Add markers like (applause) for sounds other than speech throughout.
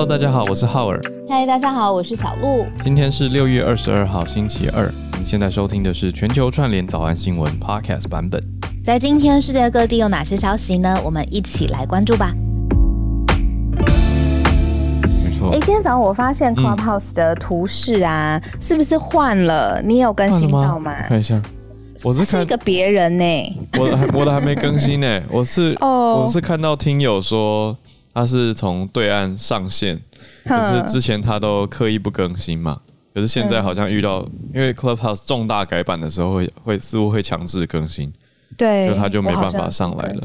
Hello，大家好，我是浩尔。嗨，大家好，我是小鹿。今天是六月二十二号，星期二。你现在收听的是全球串联早安新闻 Podcast 版本。在今天世界各地有哪些消息呢？我们一起来关注吧。没错。哎，今天早上我发现 Clubhouse 的图示啊，嗯、是不是换了？你有更新到吗？看一下，我是看是一个别人呢、欸。我的我的还没更新呢、欸。我是 (laughs) 哦，我是看到听友说。他是从对岸上线，可是之前他都刻意不更新嘛。可是现在好像遇到，因为 Clubhouse 重大改版的时候会会似乎会强制更新，对，就他就没办法上来了。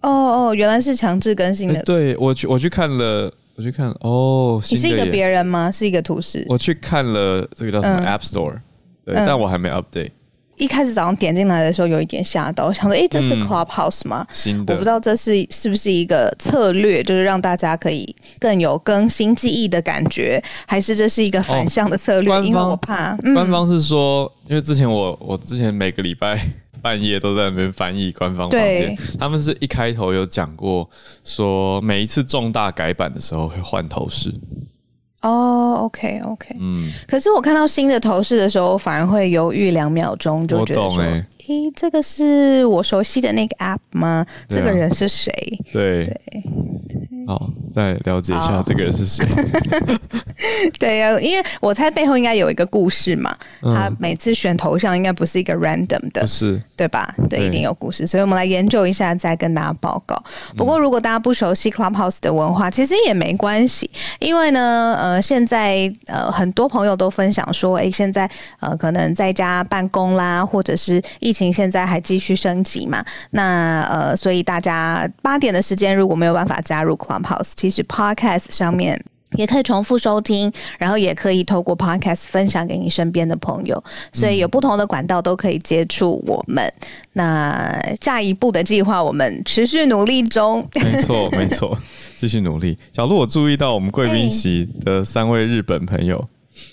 哦哦，原来是强制更新的。欸、对我去我去看了，我去看哦，你是一个别人吗？是一个图示。我去看了这个叫什么 App Store，、嗯、对、嗯，但我还没 update。一开始早上点进来的时候，有一点吓到，我想说，哎、欸，这是 Clubhouse 吗？嗯、新的，我不知道这是是不是一个策略，就是让大家可以更有更新记忆的感觉，还是这是一个反向的策略？哦、因为我怕、嗯，官方是说，因为之前我我之前每个礼拜半夜都在那边翻译官方房间，他们是一开头有讲过，说每一次重大改版的时候会换头饰。哦、okay. 嗯，可是我看到新的头饰的时候，反而会犹豫两秒钟，就觉得说，诶、欸，这个是我熟悉的那个 App 吗？啊、这个人是谁？对对。好，再了解一下这个人是谁。(laughs) 对呀，因为我猜背后应该有一个故事嘛。嗯、他每次选头像应该不是一个 random 的，是，对吧？对，一定有故事。所以我们来研究一下，再跟大家报告。不过如果大家不熟悉 Clubhouse 的文化，其实也没关系，因为呢，呃，现在呃很多朋友都分享说，哎，现在呃可能在家办公啦，或者是疫情现在还继续升级嘛。那呃，所以大家八点的时间如果没有办法加入 Clubhouse，其实 Podcast 上面也可以重复收听，然后也可以透过 Podcast 分享给你身边的朋友，所以有不同的管道都可以接触我们。嗯、那下一步的计划，我们持续努力中。没错，没错，(laughs) 继续努力。小鹿，我注意到我们贵宾席的三位日本朋友，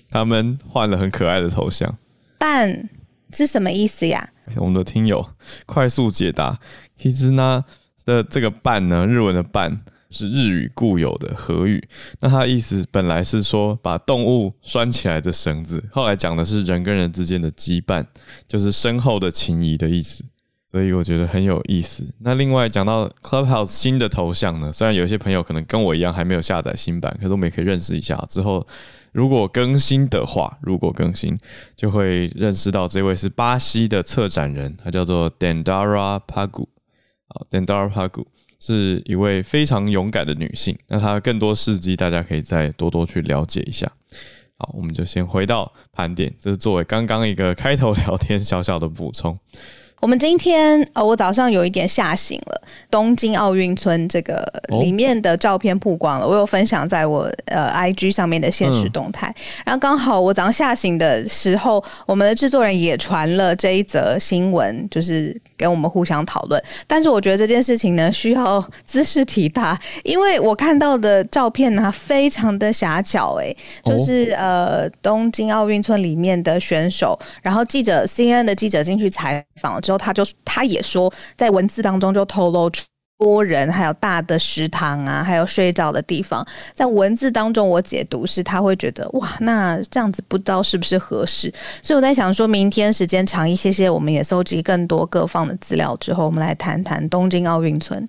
他们换了很可爱的头像。半是什么意思呀？我们的听友快速解答，Kizuna 的这个伴呢，日文的伴。是日语固有的和语，那它的意思本来是说把动物拴起来的绳子，后来讲的是人跟人之间的羁绊，就是深厚的情谊的意思，所以我觉得很有意思。那另外讲到 Clubhouse 新的头像呢，虽然有些朋友可能跟我一样还没有下载新版，可是我们也可以认识一下。之后如果更新的话，如果更新就会认识到这位是巴西的策展人，他叫做 Dandara Pagu，好，Dandara Pagu。是一位非常勇敢的女性，那她更多事迹，大家可以再多多去了解一下。好，我们就先回到盘点，这是作为刚刚一个开头聊天小小的补充。我们今天呃，我早上有一点吓醒了。东京奥运村这个里面的照片曝光了，我有分享在我呃 IG 上面的现实动态。然后刚好我早上吓醒的时候，我们的制作人也传了这一则新闻，就是给我们互相讨论。但是我觉得这件事情呢，需要姿势体大，因为我看到的照片呢，非常的狭小，哎，就是呃东京奥运村里面的选手，然后记者 CNN 的记者进去采访。之后，他就他也说，在文字当中就透露出多人，还有大的食堂啊，还有睡觉的地方。在文字当中，我解读是他会觉得哇，那这样子不知道是不是合适。所以我在想，说明天时间长一些些，我们也搜集更多各方的资料之后，我们来谈谈东京奥运村，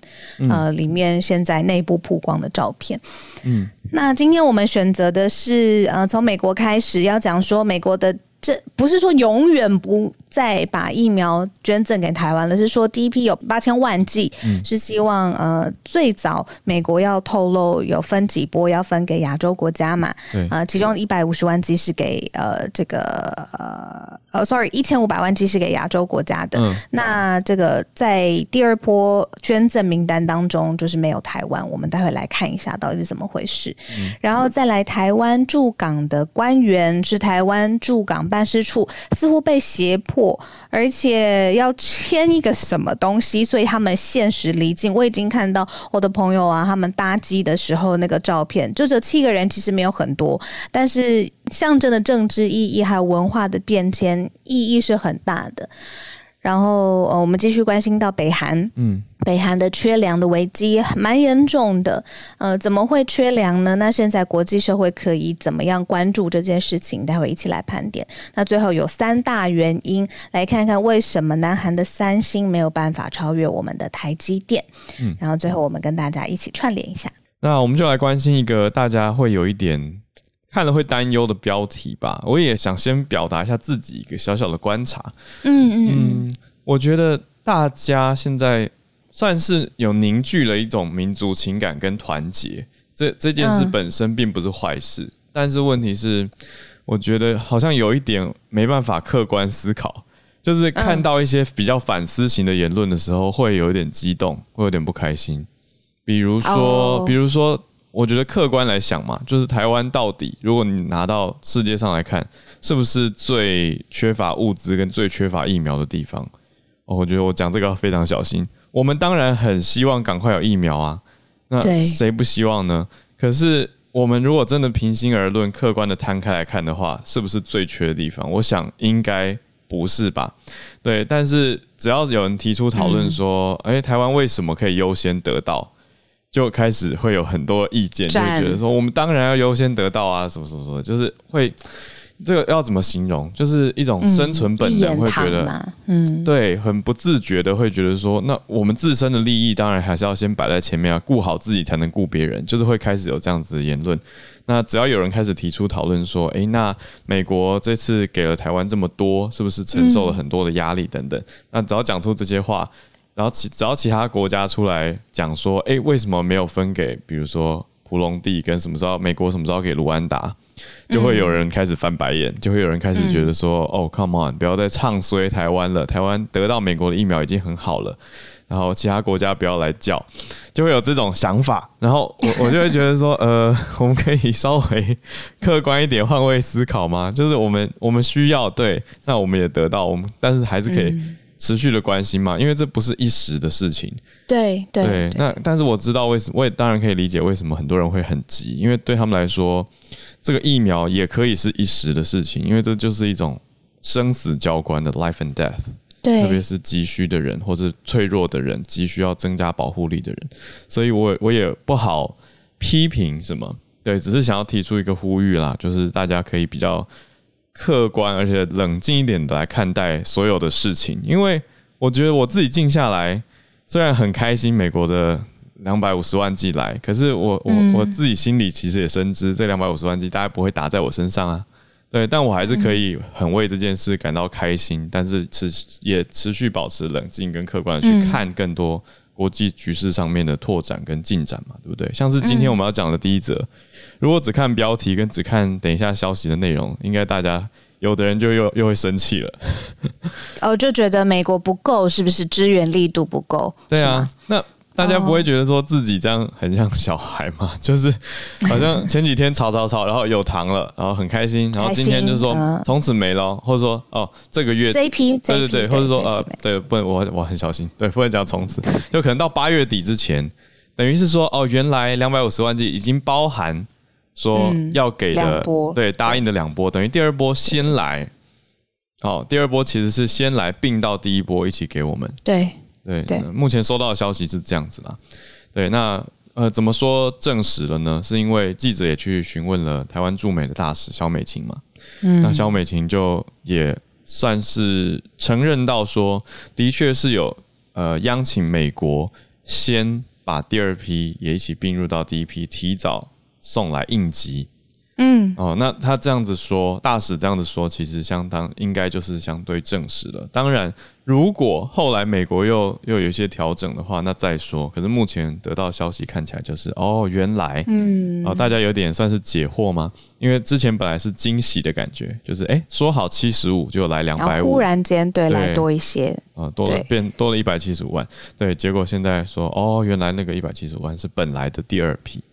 呃，里面现在内部曝光的照片。嗯，那今天我们选择的是呃，从美国开始要讲说美国的。这不是说永远不再把疫苗捐赠给台湾了，是说第一批有八千万剂，是希望呃最早美国要透露有分几波要分给亚洲国家嘛，呃，其中一百五十万剂是给呃这个呃呃，sorry，一千五百万剂是给亚洲国家的，嗯，那这个在第二波捐赠名单当中就是没有台湾，我们待会来看一下到底是怎么回事，嗯，然后再来台湾驻港的官员是台湾驻港。办事处似乎被胁迫，而且要签一个什么东西，所以他们限时离境。我已经看到我的朋友啊，他们搭机的时候那个照片，就这七个人其实没有很多，但是象征的政治意义还有文化的变迁意义是很大的。然后呃，我们继续关心到北韩，嗯，北韩的缺粮的危机蛮严重的。呃，怎么会缺粮呢？那现在国际社会可以怎么样关注这件事情？待会一起来盘点。那最后有三大原因，来看看为什么南韩的三星没有办法超越我们的台积电。嗯，然后最后我们跟大家一起串联一下。那我们就来关心一个大家会有一点看了会担忧的标题吧。我也想先表达一下自己一个小小的观察。嗯嗯嗯，我觉得大家现在算是有凝聚了一种民族情感跟团结。这这件事本身并不是坏事，嗯，但是问题是，我觉得好像有一点没办法客观思考。就是看到一些比较反思型的言论的时候，会有一点激动，会有点不开心。比如说，oh. 比如说，我觉得客观来想嘛，就是台湾到底，如果你拿到世界上来看，是不是最缺乏物资跟最缺乏疫苗的地方？哦，我觉得我讲这个要非常小心。我们当然很希望赶快有疫苗啊，那谁不希望呢？可是我们如果真的平心而论，客观的摊开来看的话，是不是最缺的地方？我想应该不是吧？对，但是只要有人提出讨论说，哎、嗯欸，台湾为什么可以优先得到？就开始会有很多意见，就会觉得说我们当然要优先得到啊，什么什么什么，就是会这个要怎么形容？就是一种生存本能，会觉得，嗯，对，很不自觉的会觉得说，那我们自身的利益当然还是要先摆在前面啊，顾好自己才能顾别人，就是会开始有这样子的言论。那只要有人开始提出讨论说，诶，那美国这次给了台湾这么多，是不是承受了很多的压力等等？那只要讲出这些话。然后其只要其他国家出来讲说，哎，为什么没有分给，比如说普隆地跟什么时候美国什么时候给卢安达，就会有人开始翻白眼，就会有人开始觉得说，哦，come on，不要再唱衰台湾了，台湾得到美国的疫苗已经很好了，然后其他国家不要来叫，就会有这种想法。然后我 (laughs) 我就会觉得说，呃，我们可以稍微客观一点，换位思考吗？就是我们我们需要对，那我们也得到，我们但是还是可以。持续的关心嘛，因为这不是一时的事情。对对，对。那但是我知道为什么，我也当然可以理解为什么很多人会很急，因为对他们来说，这个疫苗也可以是一时的事情，因为这就是一种生死交关的 life and death。对，特别是急需的人或者脆弱的人，急需要增加保护力的人，所以我我也不好批评什么。对，只是想要提出一个呼吁啦，就是大家可以比较。客观而且冷静一点的来看待所有的事情，因为我觉得我自己静下来，虽然很开心美国的两百五十万剂来，可是我我我自己心里其实也深知这两百五十万剂大概不会打在我身上啊，对，但我还是可以很为这件事感到开心，但是持也持续保持冷静跟客观的去看更多国际局势上面的拓展跟进展嘛，对不对？像是今天我们要讲的第一则。如果只看标题跟只看等一下消息的内容，应该大家有的人就又又会生气了。哦，就觉得美国不够，是不是支援力度不够？对啊，那大家不会觉得说自己这样很像小孩吗？(laughs) 就是好像前几天吵吵吵，然后有糖了，然后很开心，然后今天就说从此没了，或者说哦这个月这一批，对对对，或者说呃对，不能我我很小心，对，不能讲从此，就可能到八月底之前，等于是说哦原来两百五十万剂已经包含。说要给的、嗯、对答应的两波，等于第二波先来，哦，第二波其实是先来并到第一波一起给我们。对对对，目前收到的消息是这样子啦。对，那呃怎么说证实了呢？是因为记者也去询问了台湾驻美的大使萧美琴嘛。嗯，那萧美琴就也算是承认到说，的确是有呃央请美国先把第二批也一起并入到第一批，提早。送来应急，嗯，哦，那他这样子说，大使这样子说，其实相当应该就是相对证实了。当然，如果后来美国又又有一些调整的话，那再说。可是目前得到消息看起来就是，哦，原来，嗯，哦，大家有点算是解惑吗？因为之前本来是惊喜的感觉，就是哎，说好七十五就来两百五，忽然间对，对来多一些，啊、哦，多了变多了一百七十五万，对，结果现在说，哦，原来那个一百七十五万是本来的第二批。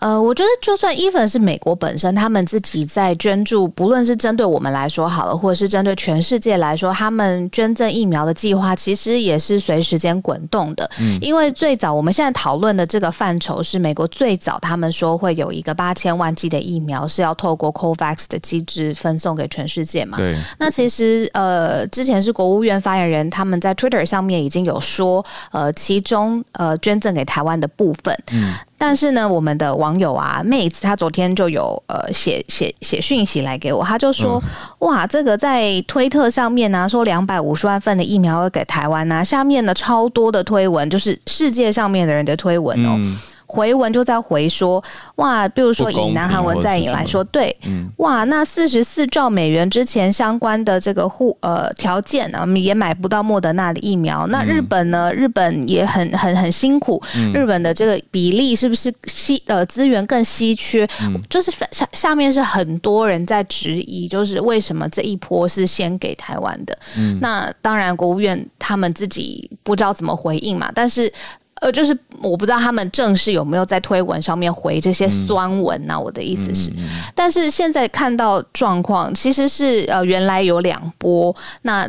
呃，我觉得就算 even 是美国本身，他们自己在捐助，不论是针对我们来说好了，或者是针对全世界来说，他们捐赠疫苗的计划其实也是随时间滚动的。嗯，因为最早我们现在讨论的这个范畴是美国最早他们说会有一个八千万剂的疫苗是要透过 COVAX 的机制分送给全世界嘛？对。那其实呃，之前是国务院发言人他们在 Twitter 上面已经有说，呃，其中呃捐赠给台湾的部分，嗯。但是呢，我们的网友啊，妹子，她昨天就有呃写写写讯息来给我，她就说，嗯、哇，这个在推特上面呢、啊，说两百五十万份的疫苗要给台湾啊，下面呢超多的推文，就是世界上面的人的推文哦。嗯回文就在回说，哇，比如说以南韩文在引来说，对，嗯、哇，那四十四兆美元之前相关的这个护呃条件呢，也买不到莫德纳的疫苗。那日本呢？日本也很很很辛苦，嗯、日本的这个比例是不是稀呃资源更稀缺？嗯、就是下下面是很多人在质疑，就是为什么这一波是先给台湾的？嗯、那当然国务院他们自己不知道怎么回应嘛，但是。呃，就是我不知道他们正式有没有在推文上面回这些酸文呐、啊？嗯、我的意思是，嗯嗯、但是现在看到状况，其实是呃，原来有两波，那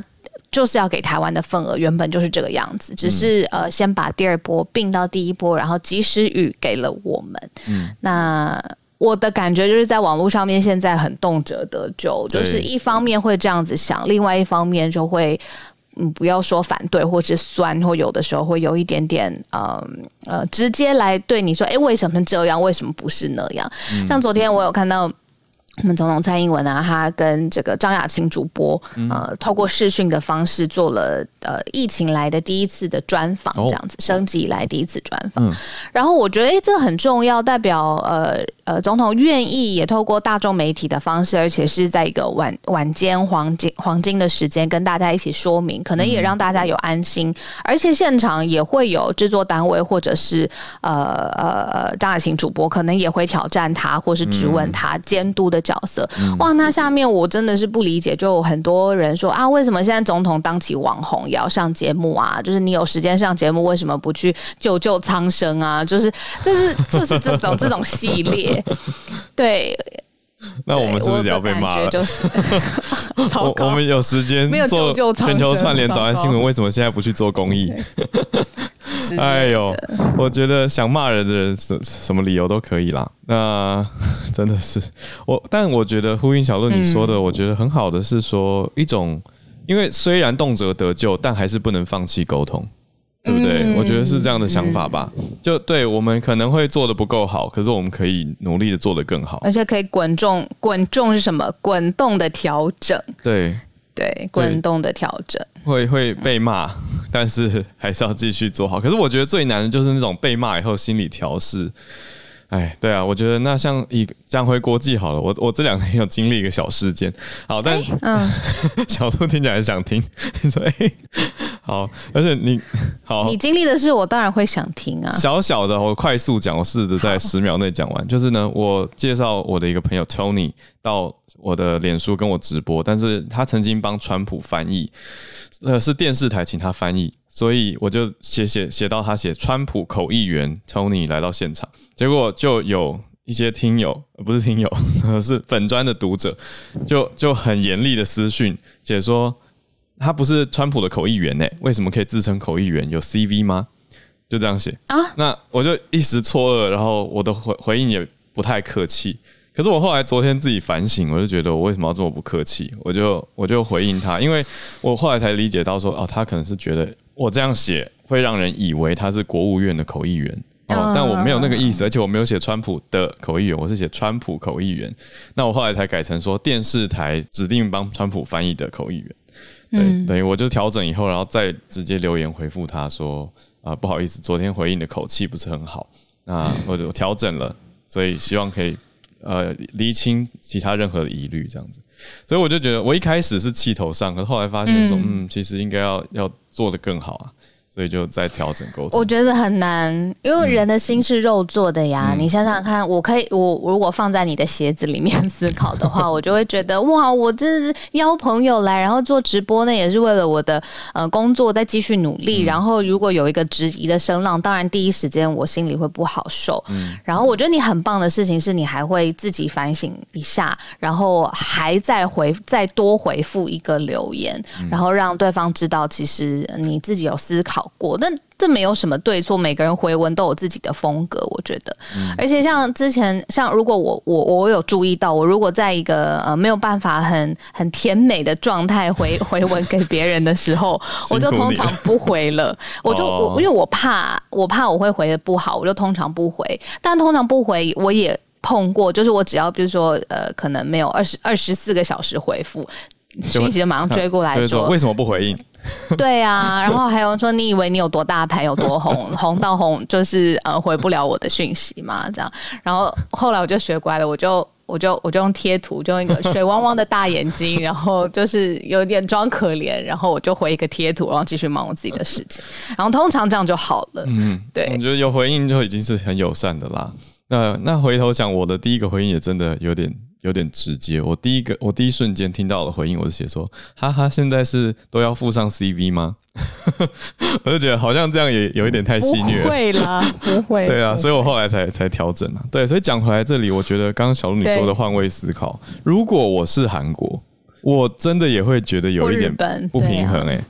就是要给台湾的份额原本就是这个样子，只是呃，先把第二波并到第一波，然后及时雨给了我们。嗯，那我的感觉就是在网络上面现在很动辄得咎，就是一方面会这样子想，另外一方面就会。嗯，不要说反对或是酸，或有的时候会有一点点，嗯呃，直接来对你说，哎，为什么这样？为什么不是那样？嗯、像昨天我有看到。我们总统蔡英文啊，他跟这个张雅琴主播，呃，透过视讯的方式做了呃疫情来的第一次的专访，这样子升级以来第一次专访。嗯、然后我觉得，哎，这很重要，代表呃呃，总统愿意也透过大众媒体的方式，而且是在一个晚晚间黄金黄金的时间，跟大家一起说明，可能也让大家有安心。嗯、而且现场也会有制作单位或者是呃呃张雅琴主播，可能也会挑战他，或是质问他监督的。角色哇，那下面我真的是不理解，就有很多人说啊，为什么现在总统当起网红也要上节目啊？就是你有时间上节目，为什么不去救救苍生啊？就是就是就是这种这种系列，(laughs) 对。(laughs) 那我们是不是也要被骂了？就是 (laughs) 我我们有时间做全球串联早安新闻，为什么现在不去做公益？(laughs) 哎呦，我觉得想骂人的人什什么理由都可以啦。那真的是我，但我觉得呼应小鹿你说的，我觉得很好的是说一种，因为虽然动辄得救，但还是不能放弃沟通，对不对？我觉得是这样的想法吧。就对我们可能会做的不够好，可是我们可以努力的做得更好，而且可以滚动，滚动是什么？滚动的调整。对。对，滚动的调整会会被骂，(laughs) 但是还是要继续做好。可是我觉得最难的就是那种被骂以后心理调适。哎，对啊，我觉得那像以讲回国际好了，我我这两天有经历一个小事件，好，但嗯，(laughs) 小兔听起来很想听，所以好，而且你好，你经历的事我当然会想听啊。小小的，我快速讲，我试着在十秒内讲完。就是呢，我介绍我的一个朋友 Tony 到我的脸书跟我直播，但是他曾经帮川普翻译，呃，是电视台请他翻译。所以我就写写写到他写川普口译员 Tony 来到现场，结果就有一些听友，不是听友，(laughs) 是粉专的读者，就就很严厉的私讯写说他不是川普的口译员呢，为什么可以自称口译员？有 CV 吗？就这样写啊？那我就一时错愕，然后我的回回应也不太客气。可是我后来昨天自己反省，我就觉得我为什么要这么不客气？我就我就回应他，因为我后来才理解到说，哦，他可能是觉得我这样写会让人以为他是国务院的口译员哦，但我没有那个意思，而且我没有写川普的口译员，我是写川普口译员。那我后来才改成说电视台指定帮川普翻译的口译员。对，嗯、等于我就调整以后，然后再直接留言回复他说，啊，不好意思，昨天回应的口气不是很好，那我就调整了，所以希望可以。呃，厘清其他任何的疑虑，这样子，所以我就觉得，我一开始是气头上，可是后来发现说，嗯，嗯，其实应该要要做的更好啊，所以就在调整沟通。我觉得很难，因为人的心是肉做的呀。嗯、你想想看，我可以，我如果放在你的鞋子里面思考的话，(laughs) 我就会觉得哇，我这是邀朋友来，然后做直播，呢也是为了我的呃工作再继续努力。嗯、然后如果有一个质疑的声浪，当然第一时间我心里会不好受。嗯。然后我觉得你很棒的事情是你还会自己反省一下，然后还再回再多回复一个留言，嗯、然后让对方知道其实你自己有思考。好过，但这没有什么对错，每个人回文都有自己的风格，我觉得。嗯、而且像之前，像如果我我我有注意到，我如果在一个呃没有办法很很甜美的状态回回文给别人的时候，我就通常不回了。(laughs) 我就我因为我怕我怕我会回的不好，我就通常不回。但通常不回，我也碰过，就是我只要比如说呃可能没有二十二十四个小时回复 (laughs) 讯息，就马上追过来说，说为什么不回应？(laughs) 对啊，然后还有说，你以为你有多大牌，有多红，(laughs) 红到红就是呃回不了我的讯息嘛？这样，然后后来我就学乖了，我就我就我就用贴图，就用一个水汪汪的大眼睛，然后就是有点装可怜，然后我就回一个贴图，然后继续忙我自己的事情，然后通常这样就好了。嗯，对，我觉得有回应就已经是很友善的啦。那那回头讲，我的第一个回应也真的有点。有点直接，我第一个，我第一瞬间听到的回应，我就写说，哈哈，现在是都要附上 CV 吗？(laughs) 我就觉得好像这样也有一点太戏虐了。不会啦，不会。对啊，所以我后来才才调整啊。对，所以讲回来这里，我觉得刚刚小鹿你说的换位思考，如果我是韩国，我真的也会觉得有一点不平衡哎、欸。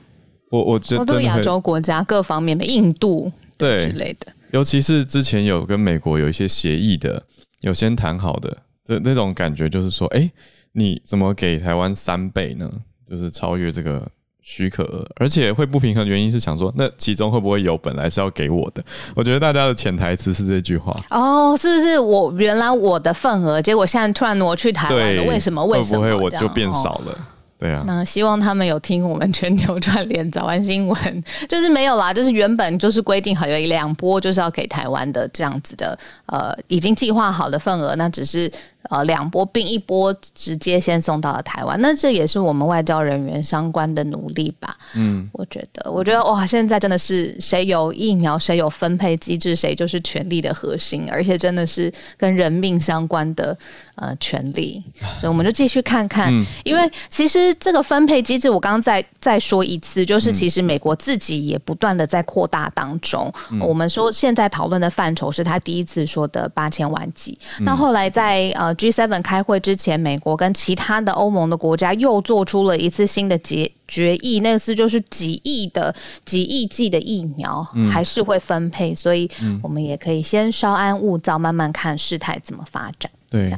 我我觉得亚洲国家各方面的印度对之类的，尤其是之前有跟美国有一些协议的，有先谈好的。的那种感觉就是说，哎、欸，你怎么给台湾三倍呢？就是超越这个许可额，而且会不平衡的原因是想说，那其中会不会有本来是要给我的？我觉得大家的潜台词是这句话哦，是不是我原来我的份额，结果现在突然挪去台湾了？为什么？为什么？会不会我就变少了？哦对啊，那希望他们有听我们全球串联早安新闻，(laughs) 就是没有啦，就是原本就是规定好有两波就是要给台湾的这样子的，呃，已经计划好的份额，那只是呃两波并一波直接先送到了台湾，那这也是我们外交人员相关的努力吧。嗯，我觉得，我觉得哇，现在真的是谁有疫苗，谁有分配机制，谁就是权力的核心，而且真的是跟人命相关的呃权利，(laughs) 所以我们就继续看看，嗯、因为其实。这个分配机制，我刚刚再再说一次，就是其实美国自己也不断的在扩大当中。嗯、我们说现在讨论的范畴是他第一次说的八千万剂，嗯、那后来在呃 G7 开会之前，美国跟其他的欧盟的国家又做出了一次新的决决议，那次就是几亿的几亿剂的疫苗还是会分配，嗯、所以我们也可以先稍安勿躁，慢慢看事态怎么发展。对，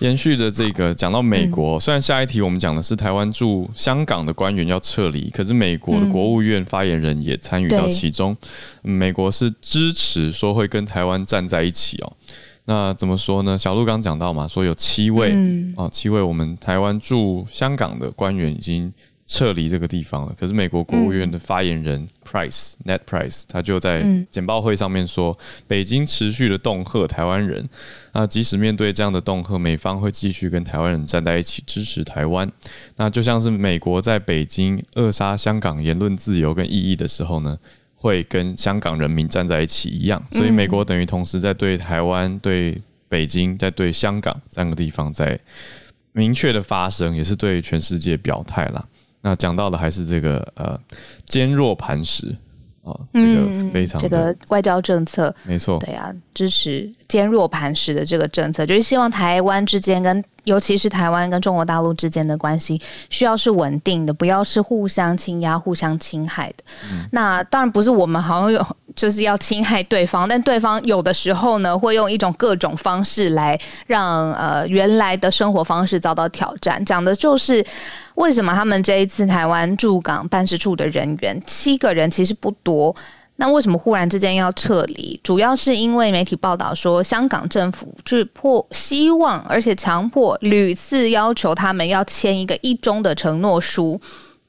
延续着这个讲到美国，虽然下一题我们讲的是台湾驻香港的官员要撤离，可是美国的国务院发言人也参与到其中。美国是支持说会跟台湾站在一起哦。那怎么说呢？小鹿刚讲到嘛，说有七位哦，七位我们台湾驻香港的官员已经。撤离这个地方了，可是美国国务院的发言人 Price、嗯、Net Price 他就在简报会上面说，北京持续的恫吓台湾人，那即使面对这样的恫吓，美方会继续跟台湾人站在一起支持台湾。那就像是美国在北京扼杀香港言论自由跟异议的时候呢，会跟香港人民站在一起一样。所以美国等于同时在对台湾、对北京、在对香港三个地方在明确的发声，也是对全世界表态啦。那讲到的还是这个呃坚若磐石啊，这个非常、嗯、这个外交政策没错，对啊，支持坚若磐石的这个政策，就是希望台湾之间跟尤其是台湾跟中国大陆之间的关系需要是稳定的，不要是互相倾压、互相侵害的。嗯、那当然不是我们好像有就是要侵害对方，但对方有的时候呢会用一种各种方式来让呃原来的生活方式遭到挑战，讲的就是。为什么他们这一次台湾驻港办事处的人员七个人其实不多？那为什么忽然之间要撤离？主要是因为媒体报道说，香港政府是迫希望，而且强迫屡次要求他们要签一个一中的承诺书，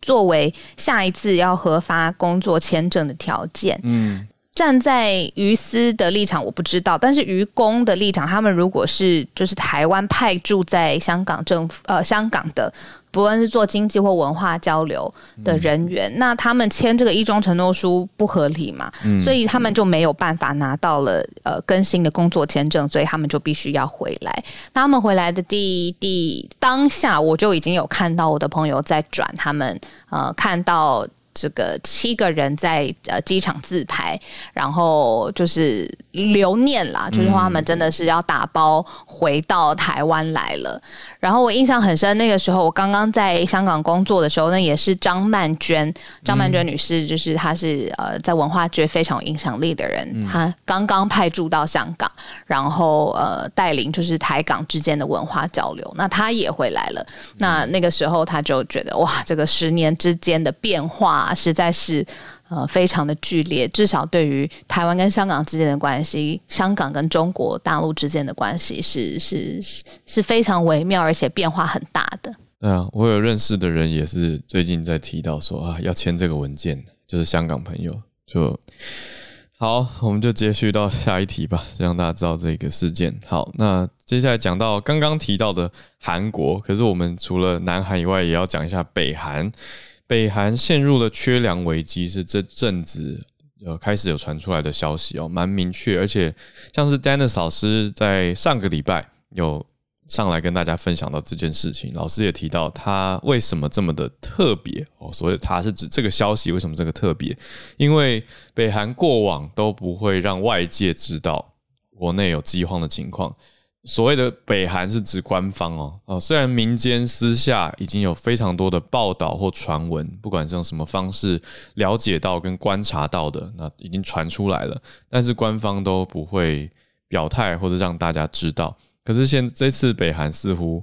作为下一次要核发工作签证的条件。嗯。站在于私的立场，我不知道，但是于公的立场，他们如果是就是台湾派驻在香港政府呃香港的不论是做经济或文化交流的人员，嗯、那他们签这个一中承诺书不合理嘛？嗯、所以他们就没有办法拿到了呃更新的工作签证，所以他们就必须要回来。那他们回来的第第当下，我就已经有看到我的朋友在转他们呃看到。这个七个人在呃机场自拍，然后就是留念啦，就是说他们真的是要打包回到台湾来了。然后我印象很深，那个时候我刚刚在香港工作的时候，那也是张曼娟，张曼娟女士，就是她是呃在文化界非常有影响力的人，嗯、她刚刚派驻到香港，然后呃带领就是台港之间的文化交流。那她也回来了，那那个时候她就觉得哇，这个十年之间的变化。啊，实在是呃非常的剧烈，至少对于台湾跟香港之间的关系，香港跟中国大陆之间的关系是是是非常微妙，而且变化很大的。对啊，我有认识的人也是最近在提到说啊，要签这个文件，就是香港朋友就好，我们就接续到下一题吧，让大家知道这个事件。好，那接下来讲到刚刚提到的韩国，可是我们除了南韩以外，也要讲一下北韩。北韩陷入了缺粮危机，是这阵子呃开始有传出来的消息哦，蛮明确，而且像是 Dennis 老师在上个礼拜有上来跟大家分享到这件事情，老师也提到他为什么这么的特别哦，所以他是指这个消息为什么这个特别，因为北韩过往都不会让外界知道国内有饥荒的情况。所谓的北韩是指官方哦哦，虽然民间私下已经有非常多的报道或传闻，不管是用什么方式了解到跟观察到的，那已经传出来了，但是官方都不会表态或者让大家知道。可是现这次北韩似乎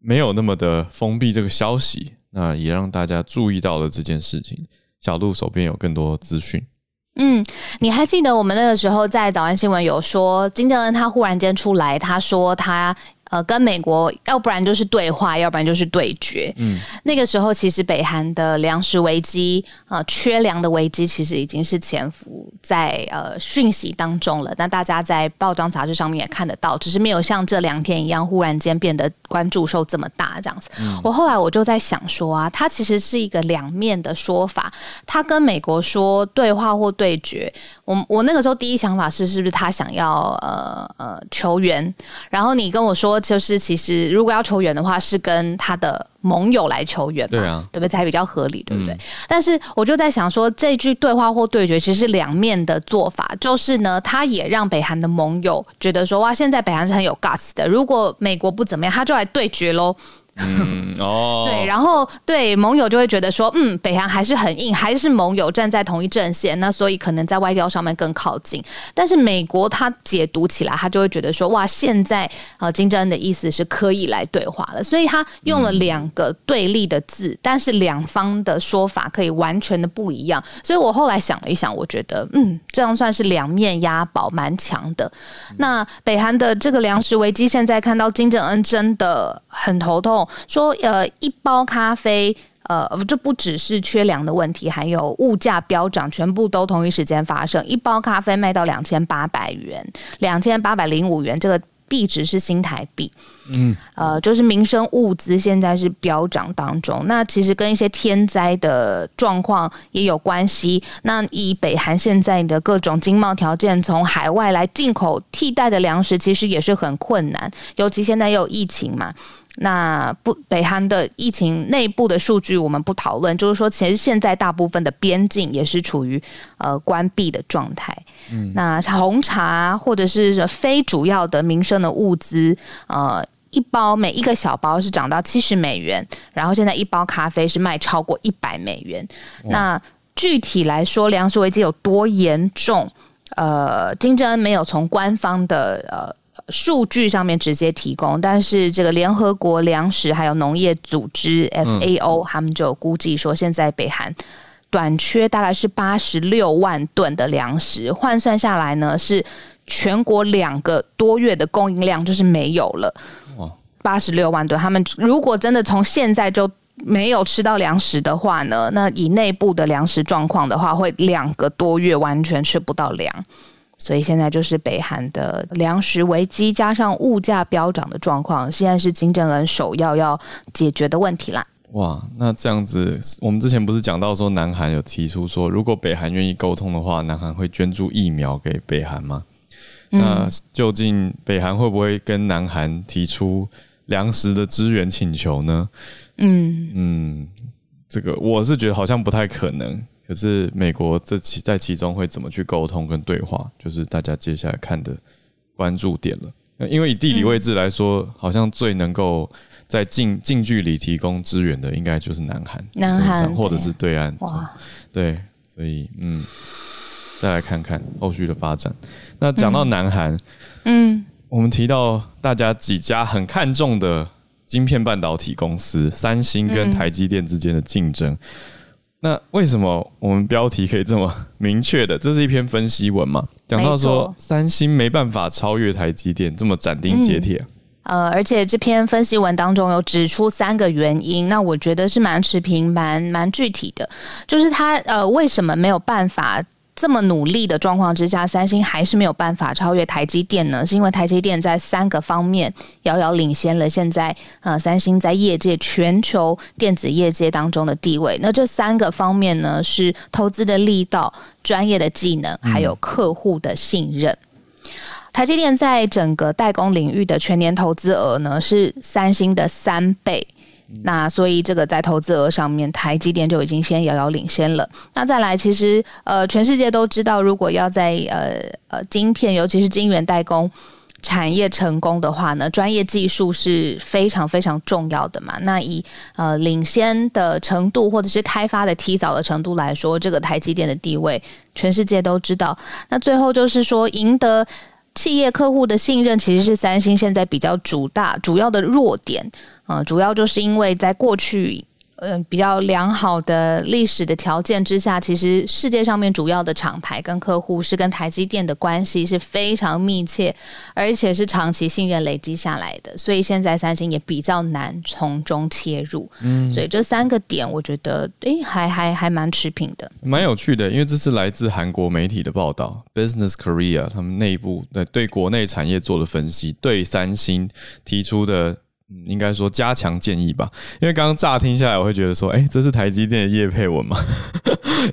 没有那么的封闭这个消息，那也让大家注意到了这件事情。小鹿手边有更多资讯。嗯，你还记得我们那个时候在早安新闻有说金正恩他忽然间出来，他说他。呃，跟美国要不然就是对话，要不然就是对决。嗯，那个时候其实北韩的粮食危机啊、呃，缺粮的危机其实已经是潜伏在呃讯息当中了。那大家在报章杂志上面也看得到，只是没有像这两天一样忽然间变得关注受这么大这样子。嗯、我后来我就在想说啊，它其实是一个两面的说法。他跟美国说对话或对决，我我那个时候第一想法是，是不是他想要呃呃求援？然后你跟我说。就是其实，如果要求援的话，是跟他的盟友来求援嘛，对啊，对不对？才比较合理，对不对？嗯、但是我就在想说，这句对话或对决，其实是两面的做法。就是呢，他也让北韩的盟友觉得说，哇，现在北韩是很有 guts 的。如果美国不怎么样，他就来对决喽。嗯哦，(laughs) 对，然后对盟友就会觉得说，嗯，北韩还是很硬，还是盟友站在同一阵线，那所以可能在外交上面更靠近。但是美国他解读起来，他就会觉得说，哇，现在呃金正恩的意思是可以来对话了，所以他用了两个对立的字，嗯、但是两方的说法可以完全的不一样。所以我后来想了一想，我觉得，嗯，这样算是两面押宝，蛮强的。嗯、那北韩的这个粮食危机，现在看到金正恩真的很头痛。说呃，一包咖啡，呃，这不只是缺粮的问题，还有物价飙涨，全部都同一时间发生。一包咖啡卖到两千八百元，两千八百零五元，这个币值是新台币。嗯，呃，就是民生物资现在是飙涨当中。那其实跟一些天灾的状况也有关系。那以北韩现在的各种经贸条件，从海外来进口替代的粮食，其实也是很困难。尤其现在又有疫情嘛。那不，北韩的疫情内部的数据我们不讨论，就是说，其实现在大部分的边境也是处于呃关闭的状态。嗯，那红茶或者是非主要的民生的物资，呃，一包每一个小包是涨到七十美元，然后现在一包咖啡是卖超过一百美元。那具体来说，粮食危机有多严重？呃，金正恩没有从官方的呃。数据上面直接提供，但是这个联合国粮食还有农业组织 FAO，他们就估计说，现在北韩短缺大概是八十六万吨的粮食，换算下来呢，是全国两个多月的供应量就是没有了。哇，八十六万吨，他们如果真的从现在就没有吃到粮食的话呢，那以内部的粮食状况的话，会两个多月完全吃不到粮。所以现在就是北韩的粮食危机，加上物价飙涨的状况，现在是金正恩首要要解决的问题啦。哇，那这样子，我们之前不是讲到说，南韩有提出说，如果北韩愿意沟通的话，南韩会捐助疫苗给北韩吗？嗯、那究竟北韩会不会跟南韩提出粮食的支援请求呢？嗯嗯，这个我是觉得好像不太可能。可是美国这其在其中会怎么去沟通跟对话，就是大家接下来看的关注点了。因为以地理位置来说，嗯、好像最能够在近近距离提供支援的，应该就是南韩，南韩或者是对岸。哇，对，所以嗯，再来看看后续的发展。那讲到南韩，嗯，我们提到大家几家很看重的晶片半导体公司，三星跟台积电之间的竞争。嗯那为什么我们标题可以这么明确的？这是一篇分析文嘛？讲到说三星没办法超越台积电，这么斩钉截铁。呃，而且这篇分析文当中有指出三个原因，那我觉得是蛮持平、蛮蛮具体的，就是它呃为什么没有办法？这么努力的状况之下，三星还是没有办法超越台积电呢？是因为台积电在三个方面遥遥领先了现在呃三星在业界全球电子业界当中的地位。那这三个方面呢，是投资的力道、专业的技能，还有客户的信任。嗯、台积电在整个代工领域的全年投资额呢，是三星的三倍。那所以这个在投资额上面，台积电就已经先遥遥领先了。那再来，其实呃，全世界都知道，如果要在呃呃晶片，尤其是晶圆代工产业成功的话呢，专业技术是非常非常重要的嘛。那以呃领先的程度，或者是开发的提早的程度来说，这个台积电的地位，全世界都知道。那最后就是说，赢得企业客户的信任，其实是三星现在比较主大主要的弱点。嗯，主要就是因为在过去，嗯、呃，比较良好的历史的条件之下，其实世界上面主要的厂牌跟客户是跟台积电的关系是非常密切，而且是长期信任累积下来的，所以现在三星也比较难从中切入。嗯，所以这三个点，我觉得，诶，还还还蛮持平的，蛮有趣的，因为这是来自韩国媒体的报道，Business Korea 他们内部对对国内产业做的分析，对三星提出的。应该说加强建议吧，因为刚刚乍听下来，我会觉得说，哎、这是台积电的业配文嘛？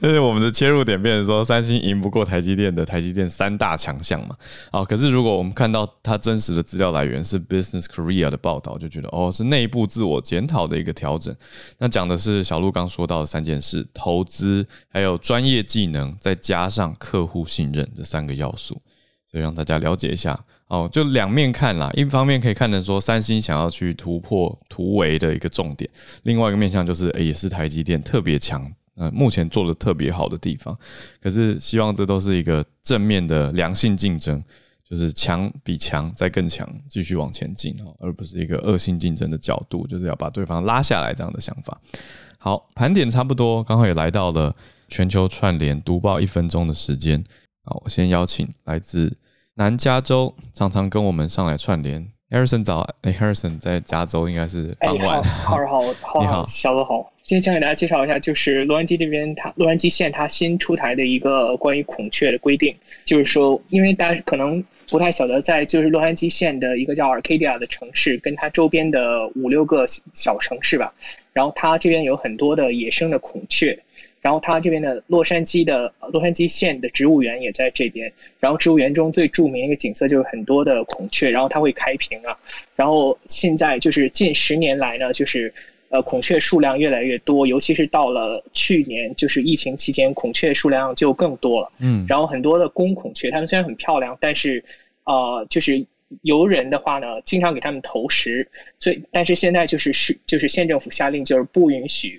因 (laughs) 为我们的切入点变成说，三星赢不过台积电的台积电三大强项嘛。好，可是如果我们看到它真实的资料来源是 Business Korea 的报道，就觉得哦，是内部自我检讨的一个调整。那讲的是小路刚说到的三件事：投资，还有专业技能，再加上客户信任这三个要素。所以让大家了解一下。哦，就两面看啦，一方面可以看成说三星想要去突破突围的一个重点，另外一个面向就是，诶，也是台积电特别强，呃，目前做的特别好的地方。可是希望这都是一个正面的良性竞争，就是强比强再更强，继续往前进哦，而不是一个恶性竞争的角度，就是要把对方拉下来这样的想法。好，盘点差不多，刚好也来到了全球串联读报一分钟的时间。好，我先邀请来自。南加州常常跟我们上来串联，Harrison 早，哎、欸、Harrison 在加州应该是傍晚。哎，好，好，好，(laughs) 你好，小哥好。今天想给大家介绍一下，就是洛杉矶这边，它洛杉矶县它新出台的一个关于孔雀的规定，就是说，因为大家可能不太晓得，在就是洛杉矶县的一个叫 Arcadia 的城市，跟它周边的五六个小城市吧，然后它这边有很多的野生的孔雀。然后他这边的洛杉矶的洛杉矶县的植物园也在这边，然后植物园中最著名的一个景色就是很多的孔雀，然后它会开屏啊，然后现在就是近十年来呢，就是呃孔雀数量越来越多，尤其是到了去年就是疫情期间，孔雀数量就更多了，嗯，然后很多的公孔雀，它们虽然很漂亮，但是呃就是。游人的话呢，经常给他们投食，所以但是现在就是是就是县政府下令，就是不允许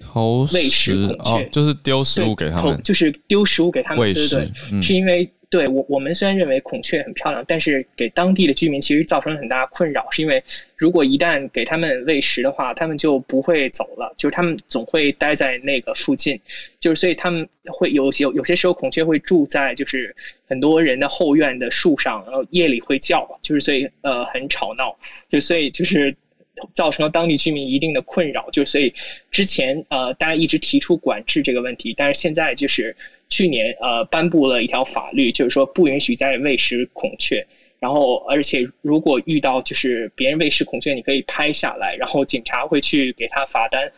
喂食孔雀，哦，就是丢食物给他们，就是丢食物给他们，喂食，对对，嗯，是因为。对我，我们虽然认为孔雀很漂亮，但是给当地的居民其实造成了很大困扰，是因为如果一旦给他们喂食的话，他们就不会走了，就是他们总会待在那个附近，就是所以他们会有有有些时候孔雀会住在就是很多人的后院的树上，然后夜里会叫，就是所以呃很吵闹，就所以就是。造成了当地居民一定的困扰，就所以之前呃大家一直提出管制这个问题，但是现在就是去年呃颁布了一条法律，就是说不允许再喂食孔雀，然后，而且如果遇到就是别人喂食孔雀，你可以拍下来，然后警察会去给他罚单。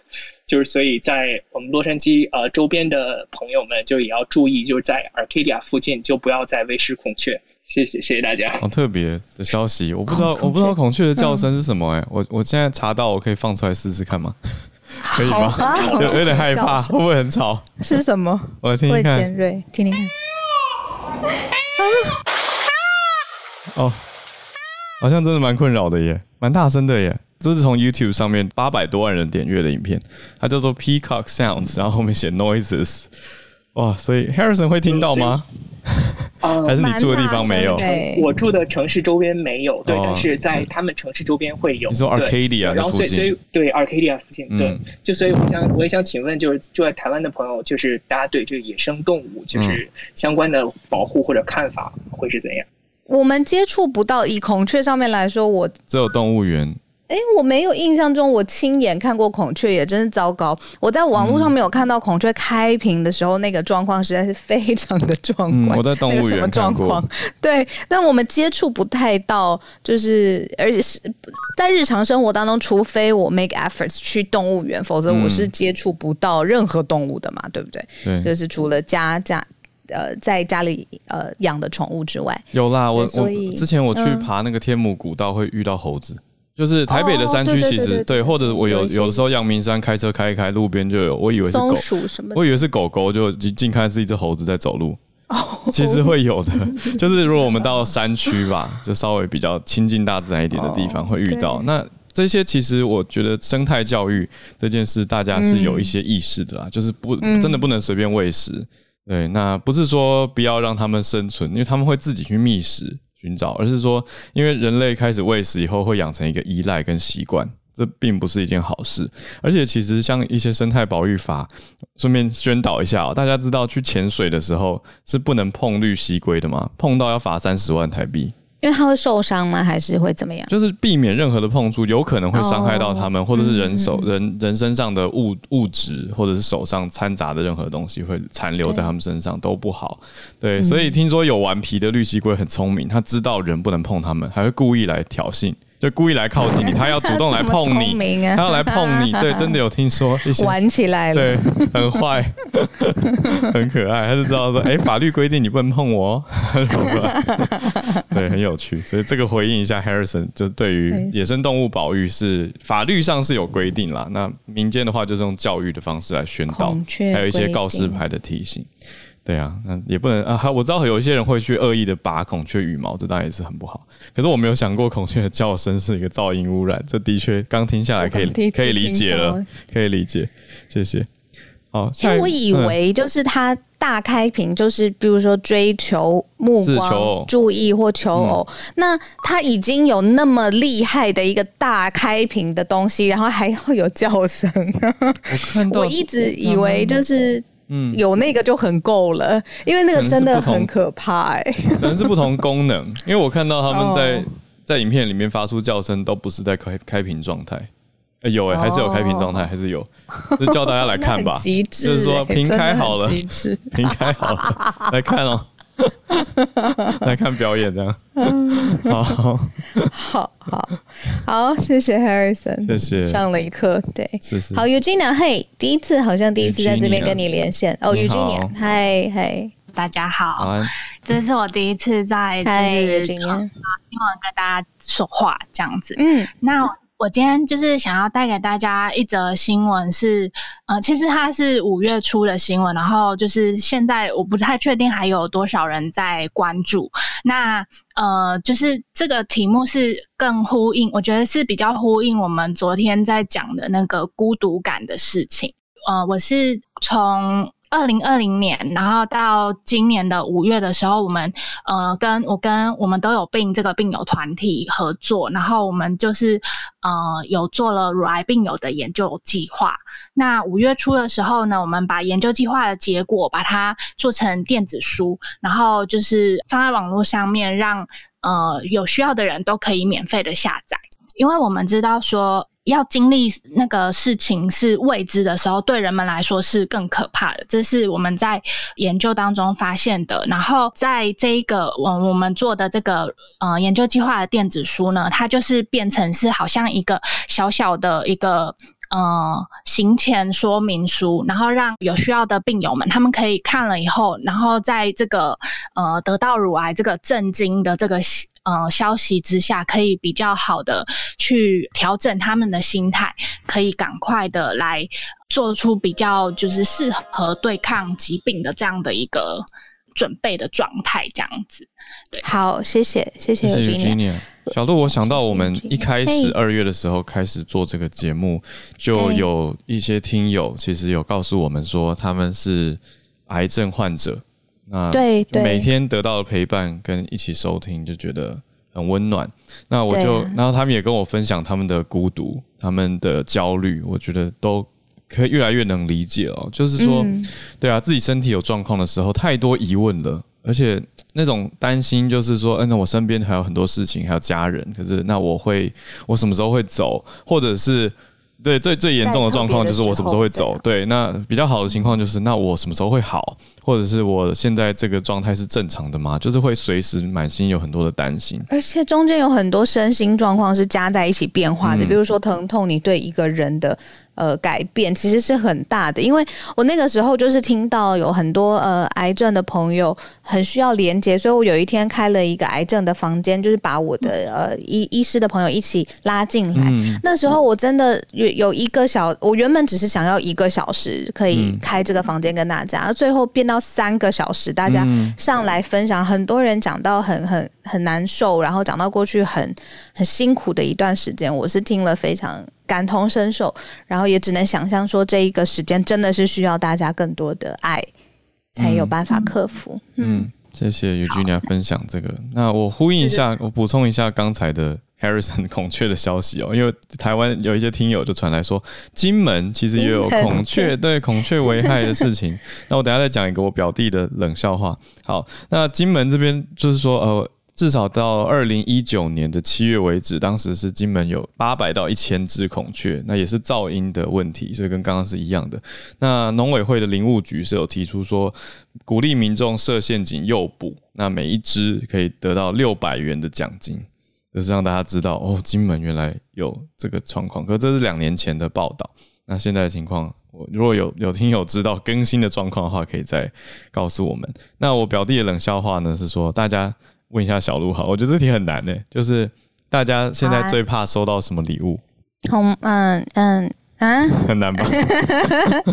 就是所以在我们洛杉矶呃周边的朋友们就也要注意，就是在 Arcadia 附近就不要再喂食孔雀。谢谢，谢谢大家。好特别的消息，我不知道，我不知道孔雀的叫声是什么哎、我我现在查到，我可以放出来试试看吗？(laughs) 可以吗？(laughs) 有有点害怕，(laughs) 会不会很吵？是什么？我来听听看。尖锐，听听看。哦，好像真的蛮困扰的耶，蛮大声的耶。这是从 YouTube 上面八百多万人点阅的影片，它叫做 Peacock Sounds，然后后面写 Noises。哇，所以 Harrison 会听到吗？呃、(laughs) 还是你住的地方没有？我住的城市周边没有，对，哦、但是在他们城市周边会有。你说 Arcadia 然后所以所以对 Arcadia 附近，对，嗯、就所以我想我也想请问，就是住在台湾的朋友，就是大家对这个野生动物就是相关的保护或者看法会是怎样？我们接触不到，以孔雀上面来说，我只有动物园。哎，我没有印象中我亲眼看过孔雀，也真是糟糕。我在网络上没有看到孔雀开屏的时候，那个状况实在是非常的壮观。嗯，我在动物园状况。对，但我们接触不太到，就是而且是在日常生活当中，除非我 make efforts 去动物园，否则我是接触不到任何动物的嘛，对不对？对，就是除了家家呃在家里呃养的宠物之外，有啦。我我之前我去爬那个天母古道，会遇到猴子。就是台北的山区，其实对，或者我有有的时候阳明山开车开一开，路边就有，我以为是狗，我以为是狗狗，就近看是一只猴子在走路。其实会有的，(laughs) 就是如果我们到山区吧，就稍微比较亲近大自然一点的地方会遇到。那这些其实我觉得生态教育这件事，大家是有一些意识的啦，就是不真的不能随便喂食。对，那不是说不要让他们生存，因为他们会自己去觅食。寻找，而是说，因为人类开始喂食以后，会养成一个依赖跟习惯，这并不是一件好事。而且，其实像一些生态保育法，顺便宣导一下哦，大家知道去潜水的时候是不能碰绿蜥龟的吗？碰到要罚三十万台币。因为它会受伤吗？还是会怎么样？就是避免任何的碰触，有可能会伤害到他们，或者是人手、人人身上的物物质，或者是手上掺杂的任何东西会残留在他们身上都不好。对，所以听说有顽皮的绿蜥龟很聪明，他知道人不能碰他们，还会故意来挑衅。就故意来靠近你，他要主动来碰你，(laughs) 他要来碰你，(laughs) 对，真的有听说一些玩起来了，对，很坏，(laughs) 很可爱，他就知道说，哎、欸，法律规定你不能碰我，对，很有趣，所以这个回应一下，Harrison 就是对于野生动物保育是法律上是有规定啦，那民间的话就是用教育的方式来宣导，还有一些告示牌的提醒。对啊，那也不能啊。还我知道有一些人会去恶意的拔孔雀羽毛，这当然也是很不好。可是我没有想过孔雀的叫声是一个噪音污染，这的确刚听下来可以可以理解了，可以理解。谢谢。好，因为我以为就是它大开屏，就是比如说追求目光、注意或求偶。嗯、那它已经有那么厉害的一个大开屏的东西，然后还要有叫声。(laughs) 我一直以为就是。嗯，有那个就很够了，因为那个真的很可怕哎、欸。可能是不同功能，因为我看到他们在、(laughs) oh. 在影片里面发出叫声，都不是在开开屏状态。有哎、欸，还是有开屏状态，还是有，就叫大家来看吧。(laughs) 极致、欸，就是说屏开好了，屏 (laughs) 开好了，来看哦、喔。(laughs) 来看表演，这样，好，好，好，好，谢谢 Harrison，谢谢，上了一课，对，是是，好，Eugenia，嘿，第一次，好像第一次在这边跟你连线，哦，Eugenia，嗨，嗨，大家好，这是我第一次在就是英文跟大家说话这样子，嗯，那。我今天就是想要带给大家一则新闻，是呃，其实它是五月初的新闻，然后就是现在我不太确定还有多少人在关注。那呃，就是这个题目是更呼应，我觉得是比较呼应我们昨天在讲的那个孤独感的事情。呃，我是从。二零二零年，然后到今年的五月的时候，我们呃跟我跟我们都有病这个病友团体合作，然后我们就是呃有做了乳癌病友的研究计划。那五月初的时候呢，我们把研究计划的结果把它做成电子书，然后就是放在网络上面，让呃有需要的人都可以免费的下载。因为我们知道说，要经历那个事情是未知的时候，对人们来说是更可怕的。这是我们在研究当中发现的。然后在这一个我我们做的这个呃研究计划的电子书呢，它就是变成是好像一个小小的一个。呃，行前说明书，然后让有需要的病友们，他们可以看了以后，然后在这个呃得到乳癌这个震惊的这个呃消息之下，可以比较好的去调整他们的心态，可以赶快的来做出比较就是适合对抗疾病的这样的一个准备的状态，这样子。对，好，谢谢，谢谢。小鹿，我想到我们一开始二月的时候开始做这个节目，就有一些听友其实有告诉我们说他们是癌症患者，那对，每天得到的陪伴跟一起收听就觉得很温暖。那我就，然后他们也跟我分享他们的孤独、他们的焦虑，我觉得都可以越来越能理解哦。就是说，对啊，自己身体有状况的时候，太多疑问了。而且那种担心就是说，嗯，那我身边还有很多事情，还有家人，可是那我会，我什么时候会走，或者是？对，最最严重的状况就是我什么时候会走。对，那比较好的情况就是，那我什么时候会好，或者是我现在这个状态是正常的吗？就是会随时满心有很多的担心，而且中间有很多身心状况是加在一起变化的，嗯、比如说疼痛，你对一个人的呃改变其实是很大的。因为我那个时候就是听到有很多呃癌症的朋友很需要连接，所以我有一天开了一个癌症的房间，就是把我的呃医医师的朋友一起拉进来。嗯、那时候我真的有有一个小，我原本只是想要一个小时可以开这个房间跟大家，嗯、最后变到三个小时，大家上来分享，很多人讲到很很很难受，然后讲到过去很很辛苦的一段时间，我是听了非常感同身受，然后也只能想象说这一个时间真的是需要大家更多的爱，才有办法克服。嗯，嗯，谢谢 Eugenia 分享这个，那我呼应一下，我补充一下刚才的。Harrison 孔雀的消息哦，因为台湾有一些听友就传来说，金门其实也有孔雀对孔雀危害的事情。(laughs) 那我等下再讲一个我表弟的冷笑话。好，那金门这边就是说，呃，至少到二零一九年的七月为止，当时是金门有八百到一千只孔雀，那也是噪音的问题，所以跟刚刚是一样的。那农委会的林务局是有提出说，鼓励民众设陷阱诱捕，那每一只可以得到六百元的奖金。就是让大家知道哦，金门原来有这个状况，可这是两年前的报道。那现在的情况，我如果有有听友知道更新的状况的话，可以再告诉我们。那我表弟的冷笑话呢，是说大家问一下小鹿好，我觉得这题很难呢，就是大家现在最怕收到什么礼物？嗯嗯嗯啊，很难吧？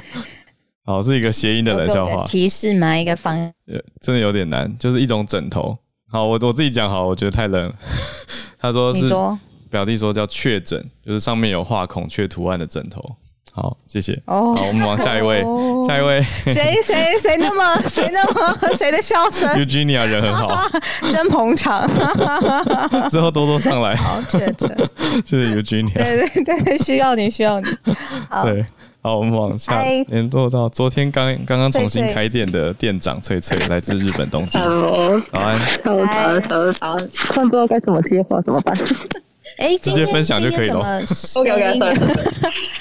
(laughs) 好，是一个谐音的冷笑话。提示吗？一个方，呃，真的有点难，就是一种枕头。好，我我自己讲好，我觉得太冷了。(laughs) 他说是表弟说叫雀枕，就是上面有画孔雀图案的枕头。好，谢谢。哦，好，我们往下一位，下一位。谁谁谁那么 (laughs) 谁那么谁的笑声？Eugenia 人很好，(laughs) 真捧场。(laughs) 之后多多上来。好，雀枕。谢谢 Eugenia。对对对，需要你，需要你。好。对。好，我们往下联络到昨天刚刚刚重新开店的店长翠翠，来自日本东京。早安，早安，早安，早安。不知道该怎么接话，怎么办？哎，直接分享就 (laughs) (laughs) 可以了。OK OK，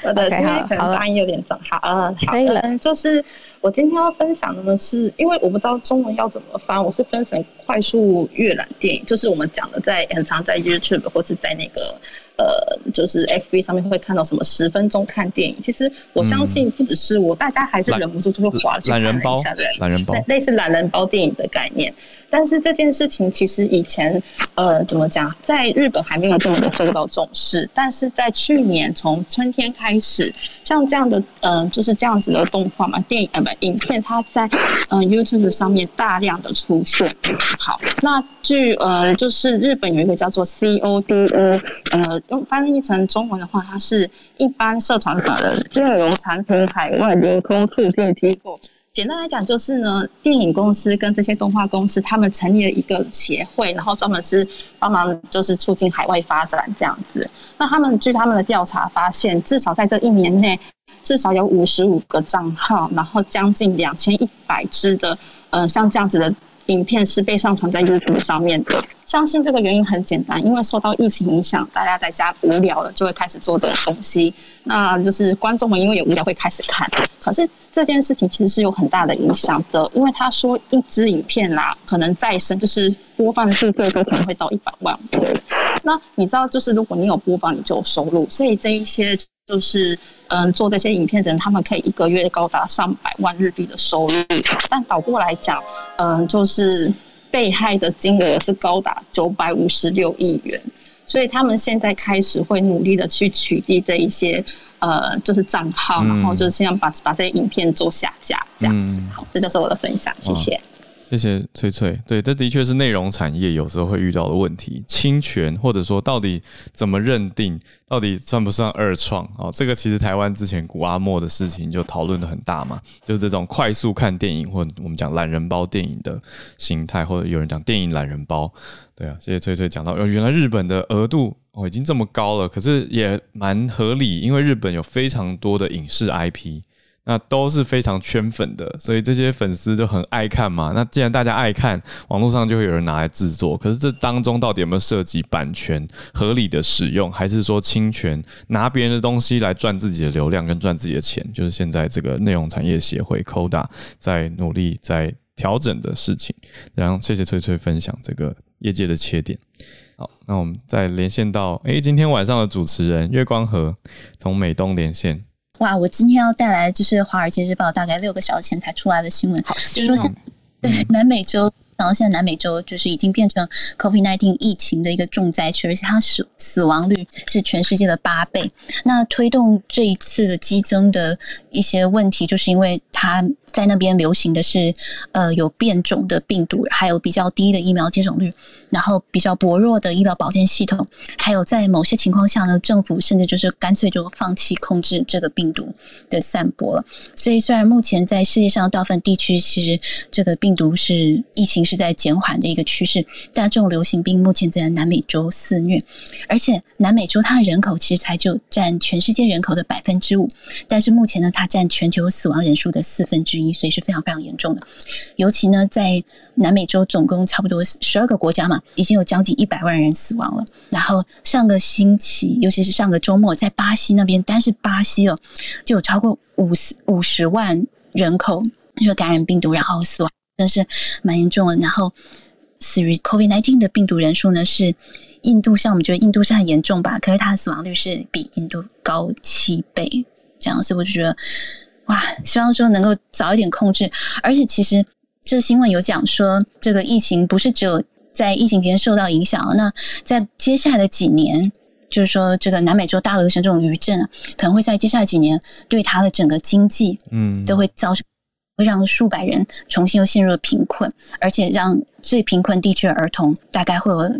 我的今天可能发音有点重。好，嗯，好的，就是我今天要分享的呢，是因为我不知道中文要怎么翻，我是分成快速阅览电影，就是我们讲的在很常在 YouTube 或是在那个。呃，就是 FB 上面会看到什么十分钟看电影，其实我相信不只是我，嗯、大家还是忍不住就会滑去看一下，对，懒人包，类似懒人包电影的概念。但是这件事情其实以前，呃，怎么讲，在日本还没有这么的受到重视，(laughs) 但是在去年从春天开始，像这样的，嗯、呃，就是这样子的动画嘛，电影呃不影片，它在嗯、呃、YouTube 上面大量的出现。好，那据呃就是日本有一个叫做 CODO，呃。用翻译成中文的话，它是一般社团法人内容产品海外流通促进机构。简单来讲，就是呢，电影公司跟这些动画公司，他们成立了一个协会，然后专门是帮忙就是促进海外发展这样子。那他们据他们的调查发现，至少在这一年内，至少有五十五个账号，然后将近两千一百支的，呃，像这样子的影片是被上传在 YouTube 上面的。相信这个原因很简单，因为受到疫情影响，大家在家无聊了，就会开始做这个东西。那就是观众们因为有无聊会开始看，可是这件事情其实是有很大的影响的，因为他说一支影片啦，可能再生就是播放数最多可能会到一百万。那你知道，就是如果你有播放，你就有收入，所以这一些。就是嗯，做这些影片的人，他们可以一个月高达上百万日币的收入。但倒过来讲，嗯，就是被害的金额是高达九百五十六亿元。所以他们现在开始会努力的去取缔这一些呃，就是账号，然后就是现在把把这些影片做下架，这样子。好，这就是我的分享，谢谢。谢谢翠翠。对，这的确是内容产业有时候会遇到的问题，侵权或者说到底怎么认定，到底算不算二创？哦，这个其实台湾之前谷阿莫的事情就讨论得很大嘛，就是这种快速看电影或者我们讲懒人包电影的形态，或者有人讲电影懒人包。对啊，谢谢翠翠讲到，原来日本的额度哦已经这么高了，可是也蛮合理，因为日本有非常多的影视 IP。那都是非常圈粉的，所以这些粉丝就很爱看嘛。那既然大家爱看，网络上就会有人拿来制作。可是这当中到底有没有涉及版权合理的使用，还是说侵权拿别人的东西来赚自己的流量跟赚自己的钱？就是现在这个内容产业协会 CODA 在努力在调整的事情。然后谢谢翠翠分享这个业界的切点。好，那我们再连线到诶、今天晚上的主持人月光河从美东连线。哇，我今天要带来就是《华尔街日报》大概六个小时前才出来的新闻，好新哦，就是说对南美洲。然后现在南美洲就是已经变成 COVID-19 疫情的一个重灾区，而且它死死亡率是全世界的八倍。那推动这一次的激增的一些问题，就是因为它在那边流行的是呃有变种的病毒，还有比较低的疫苗接种率，然后比较薄弱的医疗保健系统，还有在某些情况下呢，政府甚至就是干脆就放弃控制这个病毒的散播了。所以虽然目前在世界上大部分地区，其实这个病毒是疫情。是在减缓的一个趋势，但这种流行病目前在南美洲肆虐，而且南美洲它的人口其实才就占全世界人口的百分之五，但是目前呢，它占全球死亡人数的四分之一，所以是非常非常严重的。尤其呢，在南美洲总共差不多十二个国家嘛，已经有将近一百万人死亡了。然后上个星期，尤其是上个周末，在巴西那边，单是巴西哦，就有超过五十五十万人口就感染病毒，然后死亡。真是蛮严重的。然后死于 COVID-19 的病毒人数呢，是印度，像我们觉得印度是很严重吧？可是它的死亡率是比印度高七倍，这样，所以我就觉得哇，希望说能够早一点控制。而且其实这新闻有讲说，这个疫情不是只有在疫情期间受到影响，那在接下来的几年，就是说这个南美洲大流行这种余震啊，可能会在接下来几年对它的整个经济，嗯，都会造成。会让数百人重新又陷入了贫困，而且让最贫困地区的儿童大概会有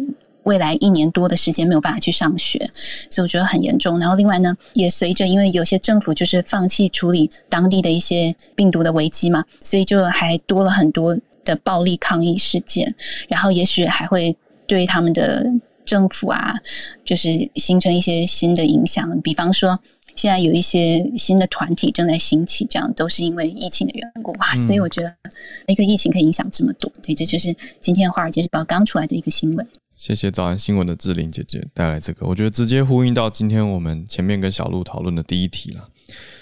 未来一年多的时间没有办法去上学，所以我觉得很严重。然后另外呢，也随着因为有些政府就是放弃处理当地的一些病毒的危机嘛，所以就还多了很多的暴力抗议事件，然后也许还会对他们的政府啊，就是形成一些新的影响，比方说。现在有一些新的团体正在兴起，这样都是因为疫情的缘故哇！所以我觉得一个疫情可以影响这么多，对，这就是今天《华尔街日报》刚出来的一个新闻。谢谢早安新闻的志玲姐姐带来这个，我觉得直接呼应到今天我们前面跟小鹿讨论的第一题了，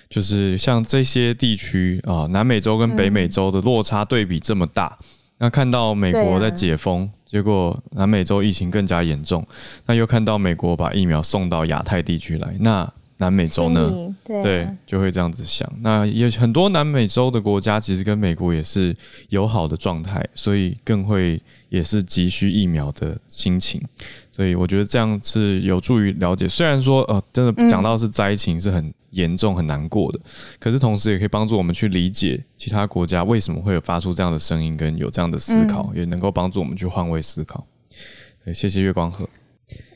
就是像这些地区啊，南美洲跟北美洲的落差对比这么大，嗯、那看到美国在解封，结果南美洲疫情更加严重，那又看到美国把疫苗送到亚太地区来，那。南美洲呢？对，对，就会这样子想。那也很多南美洲的国家其实跟美国也是友好的状态，所以更会也是急需疫苗的心情。所以我觉得这样是有助于了解。虽然说呃，真的讲到是灾情是很严重、很难过的，嗯，可是同时也可以帮助我们去理解其他国家为什么会有发出这样的声音，跟有这样的思考，嗯，也能够帮助我们去换位思考。对，谢谢月光河。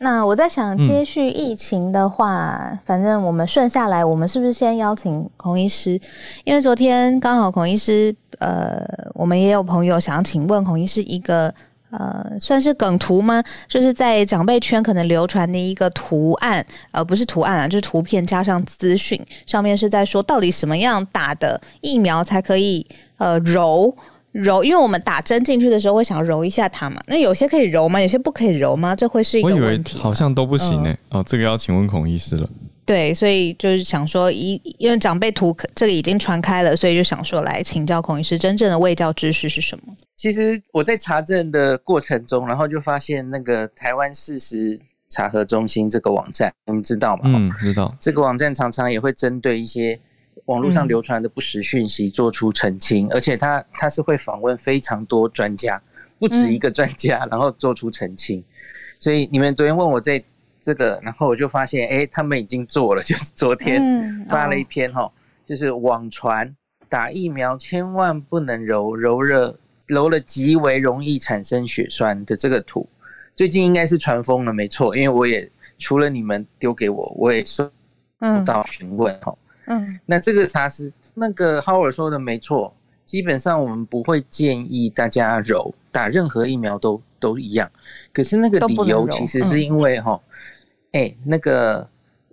那我在想，接续疫情的话，嗯、反正我们顺下来，我们是不是先邀请孔医师？因为昨天刚好孔医师，呃，我们也有朋友想请问孔医师一个，呃，算是梗图吗？就是在长辈圈可能流传的一个图案，呃，不是图案啊，就是图片加上资讯，上面是在说到底什么样打的疫苗才可以，呃，柔。揉，因为我们打针进去的时候会想揉一下它嘛。那有些可以揉吗？有些不可以揉吗？这会是一个问题。我以为好像都不行呢、欸。嗯、哦，这个要请问孔医师了。对，所以就是想说，一因为长辈图这个已经传开了，所以就想说来请教孔医师，真正的卫教知识是什么？其实我在查证的过程中，然后就发现那个台湾事实查核中心这个网站，你们知道吗？嗯，知道。这个网站常常也会针对一些。网络上流传的不实讯息做出澄清，嗯、而且他他是会访问非常多专家，不止一个专家，嗯、然后做出澄清。所以你们昨天问我这这个，然后我就发现，哎、欸，他们已经做了，(laughs) 就是昨天发了一篇哈，就是网传打疫苗千万不能揉，揉了揉了极为容易产生血栓的这个图，最近应该是传疯了，没错，因为我也除了你们丢给我，我也收到询问哈。嗯嗯，那这个查实那个浩尔说的没错，基本上我们不会建议大家揉，打任何疫苗都都一样。可是那个理由其实是因为哈，哎、嗯欸，那个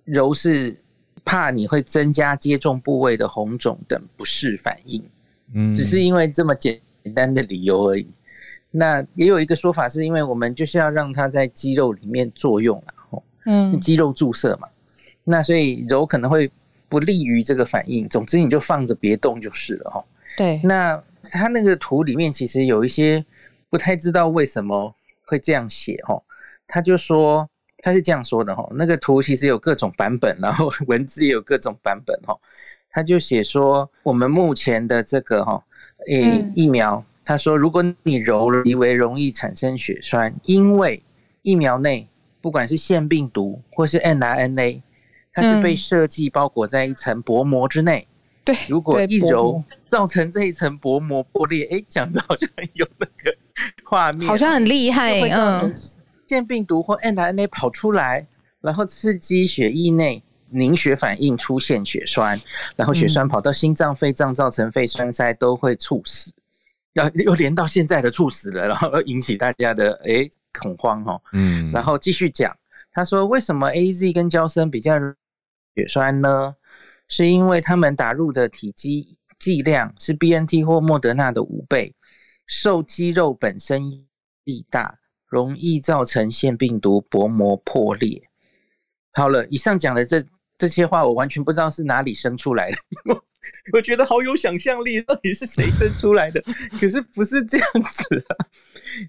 揉是怕你会增加接种部位的红肿等不适反应，嗯，只是因为这么简单的理由而已。那也有一个说法是因为我们就是要让它在肌肉里面作用啊，嗯，肌肉注射嘛，那所以揉可能会。不利于这个反应。总之，你就放着别动就是了哈。对。那他那个图里面其实有一些不太知道为什么会这样写哈。他就说他是这样说的哈。那个图其实有各种版本，然后文字也有各种版本哈。他就写说我们目前的这个哈诶疫苗，他说如果你揉了，极为容易产生血栓，因为疫苗内不管是腺病毒或是 mRNA。它是被设计包裹在一层薄膜之内，对，如果一揉造成这一层薄膜破裂，哎，讲的好像有那个画面，好像很厉害，嗯，腺病毒或 mRNA 跑出来，然后刺激血液内凝血反应，出现血栓，然后血栓跑到心脏、肺脏，造成肺栓塞，都会猝死，要又连到现在的猝死了，然后引起大家的哎恐慌哈，嗯，然后继续讲，他说为什么 AZ 跟娇生比较。血栓呢，是因为他们打入的体积剂量是 BNT 或莫德纳的五倍，受肌肉本身力大，容易造成腺病毒薄膜破裂。好了，以上讲的这这些话，我完全不知道是哪里生出来的，我觉得好有想象力，到底是谁生出来的？可是不是这样子啊。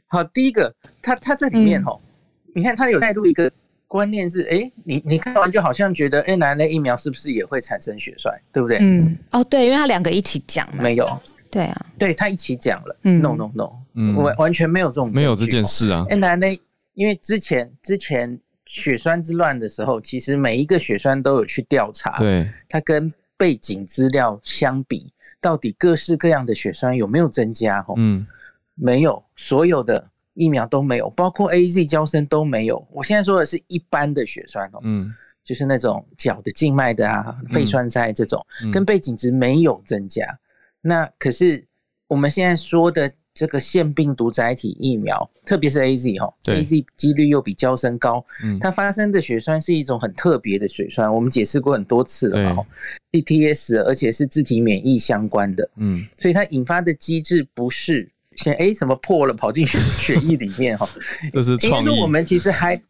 好，第一个，他他这里面哦，嗯、你看他有带入一个。观念是，哎、欸，你你看完就好像觉得，mRNA 疫苗是不是也会产生血栓，对不对？嗯，哦，对，因为他两个一起讲嘛。没有，对啊，对他一起讲了。嗯，no no no，嗯，完完全没有这种，没有这件事啊。mRNA 因为之前之前血栓之乱的时候，其实每一个血栓都有去调查，对，它跟背景资料相比，到底各式各样的血栓有没有增加？哦，嗯，没有，所有的。疫苗都没有，包括 AZ 胶生都没有。我现在说的是一般的血栓哦，嗯，就是那种脚的静脉的啊，肺栓塞这种，嗯、跟背景值没有增加。嗯、那可是我们现在说的这个腺病毒载体疫苗，特别是 AZ 哈对，AZ 几率又比胶生高，嗯，它发生的血栓是一种很特别的血栓，我们解释过很多次了哈对，CTS，而且是自体免疫相关的，嗯，所以它引发的机制不是。先哎，什么破了跑进血血液里面哈？(laughs) 这是创意。说我们其实还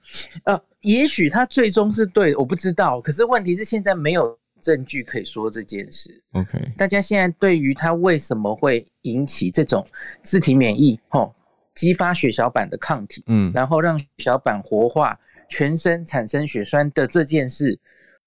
呃，也许他最终是对，我不知道。可是问题是现在没有证据可以说这件事。OK，大家现在对于他为什么会引起这种自体免疫，吼，激发血小板的抗体，嗯，然后让血小板活化，全身产生血栓的这件事。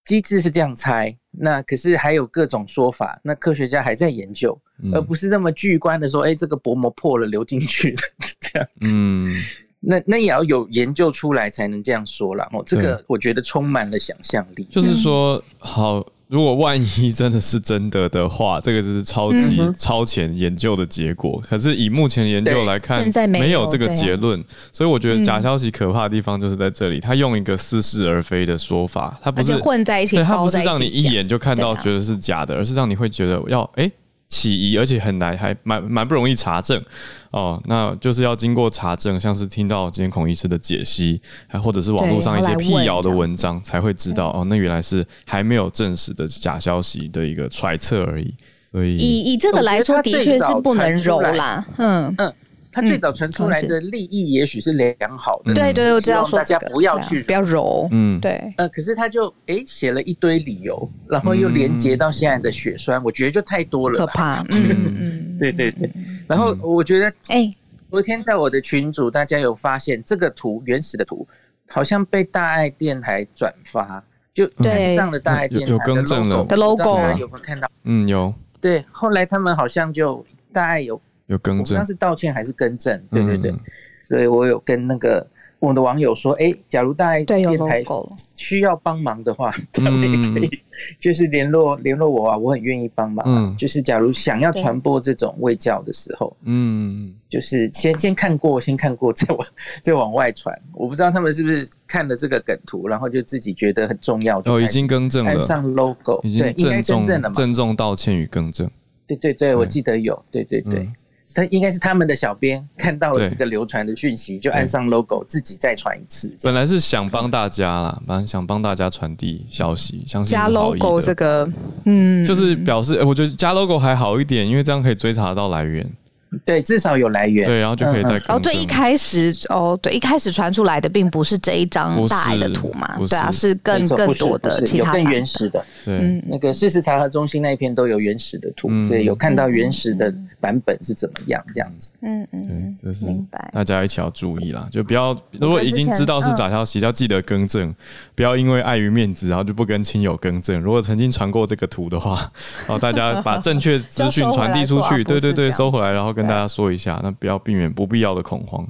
机制是这样猜，那可是还有各种说法，那科学家还在研究，嗯、而不是那么巨观的说，哎、欸，这个薄膜破了流进去 (laughs) 这样子。嗯，那那也要有研究出来才能这样说啦。哦，这个我觉得充满了想象力。就是说，好。如果万一真的是真的的话，这个就是超级超前研究的结果。可是以目前研究来看，没有这个结论，所以我觉得假消息可怕的地方就是在这里。他用一个似是而非的说法，他不是混在一起，他不是让你一眼就看到觉得是假的，而是让你会觉得要哎。起疑，而且很难，还蛮蛮不容易查证哦。那就是要经过查证，像是听到今天孔医师的解析，还或者是网络上一些辟谣的文章，才会知道哦。那原来是还没有证实的假消息的一个揣测而已。所以以以这个来说，的确是不能揉啦。嗯嗯。他最早传出来的利益也许是良好的，对对，我知道说大家不要去不要揉，嗯，对，呃，可是他就哎写了一堆理由，然后又连接到现在的血栓，我觉得就太多了，可怕，(laughs) 嗯嗯，(laughs) 对对对，然后我觉得，哎，昨天在我的群组，大家有发现这个图原始的图，好像被大爱电台转发，就上了大爱电台有更正了。的 logo，有没有看到？嗯，有，对，后来他们好像就大爱有。有更正，那是道歉还是更正？对对对，嗯、所以我有跟那个我的网友说，哎、欸，假如大家电台需要帮忙的话，他们也可以就是联络联络我啊，我很愿意帮忙、啊。嗯，就是假如想要传播这种卫教的时候，嗯，就是先先看过，先看过，再往再往外传。我不知道他们是不是看了这个梗图，然后就自己觉得很重要，哦，已经更正了，上 logo，对，应该更正了嘛，郑重道歉与更正。对对对，我记得有，对对对。嗯他应该是他们的小编看到了这个流传的讯息，就按上 logo，自己再传一次。本来是想帮大家啦，本来想帮大家传递消息，相信加 logo 这个，嗯，就是表示，我觉得加 logo 还好一点，因为这样可以追查到来源。对，至少有来源。对，然后就可以再哦，对，一开始哦，对，一开始传出来的并不是这一张大爱的图嘛，对啊，是更更多的其他更原始的。对，那个事实查核中心那一篇都有原始的图，所以有看到原始的版本是怎么样这样子。嗯嗯，对，就是大家一起要注意啦，就不要如果已经知道是假消息，要记得更正，不要因为碍于面子，然后就不跟亲友更正。如果曾经传过这个图的话，然后大家把正确资讯传递出去，(laughs) 对对对，收回来，然后。跟大家说一下，那不要避免不必要的恐慌。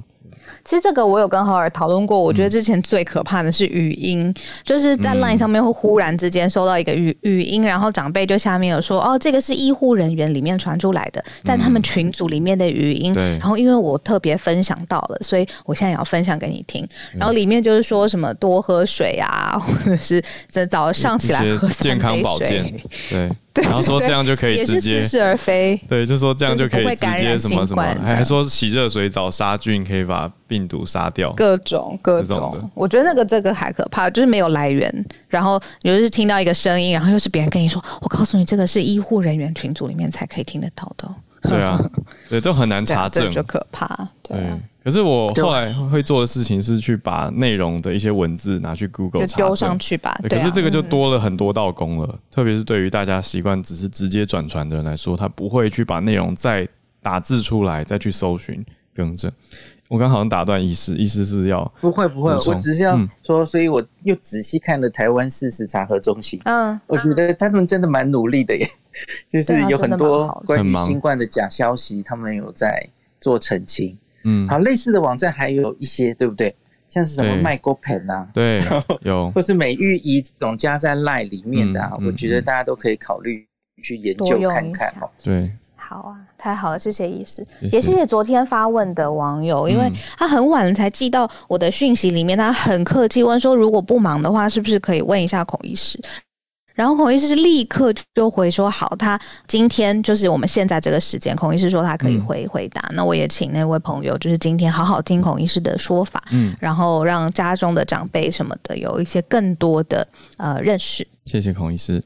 其实这个我有跟浩尔讨论过，我觉得之前最可怕的是语音，嗯、就是在 LINE 上面会忽然之间收到一个语语音，然后长辈就下面有说哦，这个是医护人员里面传出来的，在他们群组里面的语音。嗯。然后因为我特别分享到了，所以我现在也要分享给你听。然后里面就是说什么多喝水啊，或者是在早上起来喝。健康保健。对。然后说这样就可以直接似是而非，对，就说这样就可以直接什么什么，还还说洗热水澡杀菌可以把病毒杀掉，各种各种。我觉得那个这个还可怕，就是没有来源，然后你就是听到一个声音，然后又是别人跟你说，我告诉你这个是医护人员群组里面才可以听得到的。对啊，(laughs) 对，这很难查证，就可怕。对。可是我后来会做的事情是去把内容的一些文字拿去 Google 丢上去吧。可是这个就多了很多道工了，特别是对于大家习惯只是直接转传的人来说，他不会去把内容再打字出来，再去搜寻更正。我刚好像打断意思，意思是不是要？不会不会，我只是要说，所以我又仔细看了台湾事实查核中心。嗯，我觉得他们真的蛮努力的耶，(laughs) 就是有很多关于新冠的假消息，他们有在做澄清。嗯，好，类似的网站还有一些，对不对？像是什么麦锅盆啊，对，(laughs) 有，或是美玉仪这种加在 LINE 里面的啊，嗯嗯、我觉得大家都可以考虑去研究看看哦。对，好啊，太好了，谢谢医师，也谢谢昨天发问的网友，因为他很晚才寄到我的讯息里面，他很客气问说，如果不忙的话，是不是可以问一下孔医师？然后孔医师立刻就回说好，他今天就是我们现在这个时间，孔医师说他可以回回答。嗯、那我也请那位朋友，就是今天好好听孔医师的说法，嗯，然后让家中的长辈什么的有一些更多的呃认识。谢谢孔医师。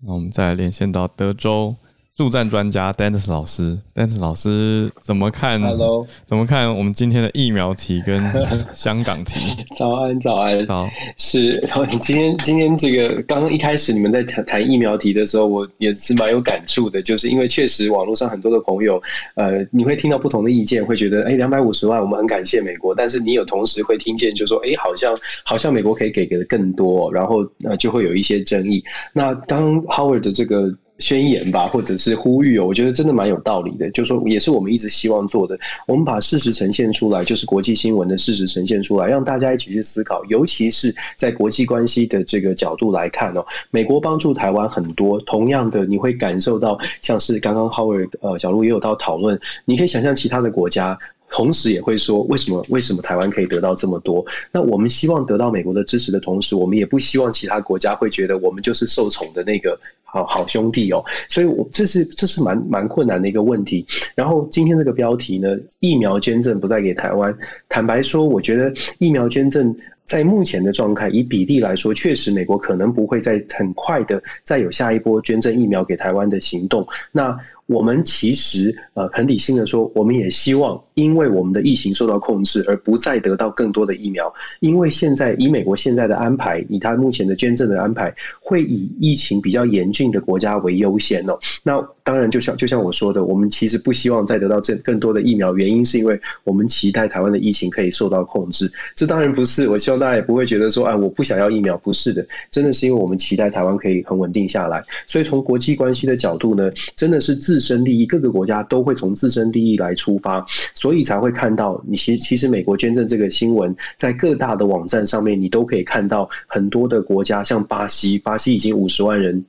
那我们再来连线到德州。助战专家 Dennis 老师，Dennis 老师怎么看？Hello，怎么看我们今天的疫苗题跟香港题？(laughs) 早安，早安，早。是，(laughs) 今天今天这个刚刚一开始你们在谈谈疫苗题的时候，我也是蛮有感触的，就是因为确实网络上很多的朋友，呃，你会听到不同的意见，会觉得，哎，两百五十万，我们很感谢美国，但是你有同时会听见，就说，哎，好像好像美国可以给给的更多，然后呃，就会有一些争议。那当 Howard 的这个。宣言吧，或者是呼吁哦，我觉得真的蛮有道理的。就是说，也是我们一直希望做的。我们把事实呈现出来，就是国际新闻的事实呈现出来，让大家一起去思考。尤其是在国际关系的这个角度来看哦，美国帮助台湾很多。同样的，你会感受到，像是刚刚 Howard 呃小路也有到讨论，你可以想象其他的国家。同时也会说，为什么为什么台湾可以得到这么多？那我们希望得到美国的支持的同时，我们也不希望其他国家会觉得我们就是受宠的那个好好兄弟哦，所以我这是这是蛮蛮困难的一个问题。然后今天这个标题呢，疫苗捐赠不再给台湾。坦白说，我觉得疫苗捐赠在目前的状态，以比例来说，确实美国可能不会再很快的再有下一波捐赠疫苗给台湾的行动。那我们其实呃很理性的说，我们也希望，因为我们的疫情受到控制，而不再得到更多的疫苗。因为现在以美国现在的安排，以他目前的捐赠的安排，会以疫情比较严峻的国家为优先哦。那当然，就像就像我说的，我们其实不希望再得到这更多的疫苗，原因是因为我们期待台湾的疫情可以受到控制。这当然不是，我希望大家也不会觉得说，啊，我不想要疫苗，不是的，真的是因为我们期待台湾可以很稳定下来。所以从国际关系的角度呢，真的是自身利益，各个国家都会从自身利益来出发，所以才会看到你其其实美国捐赠这个新闻，在各大的网站上面，你都可以看到很多的国家，像巴西，巴西已经五十万人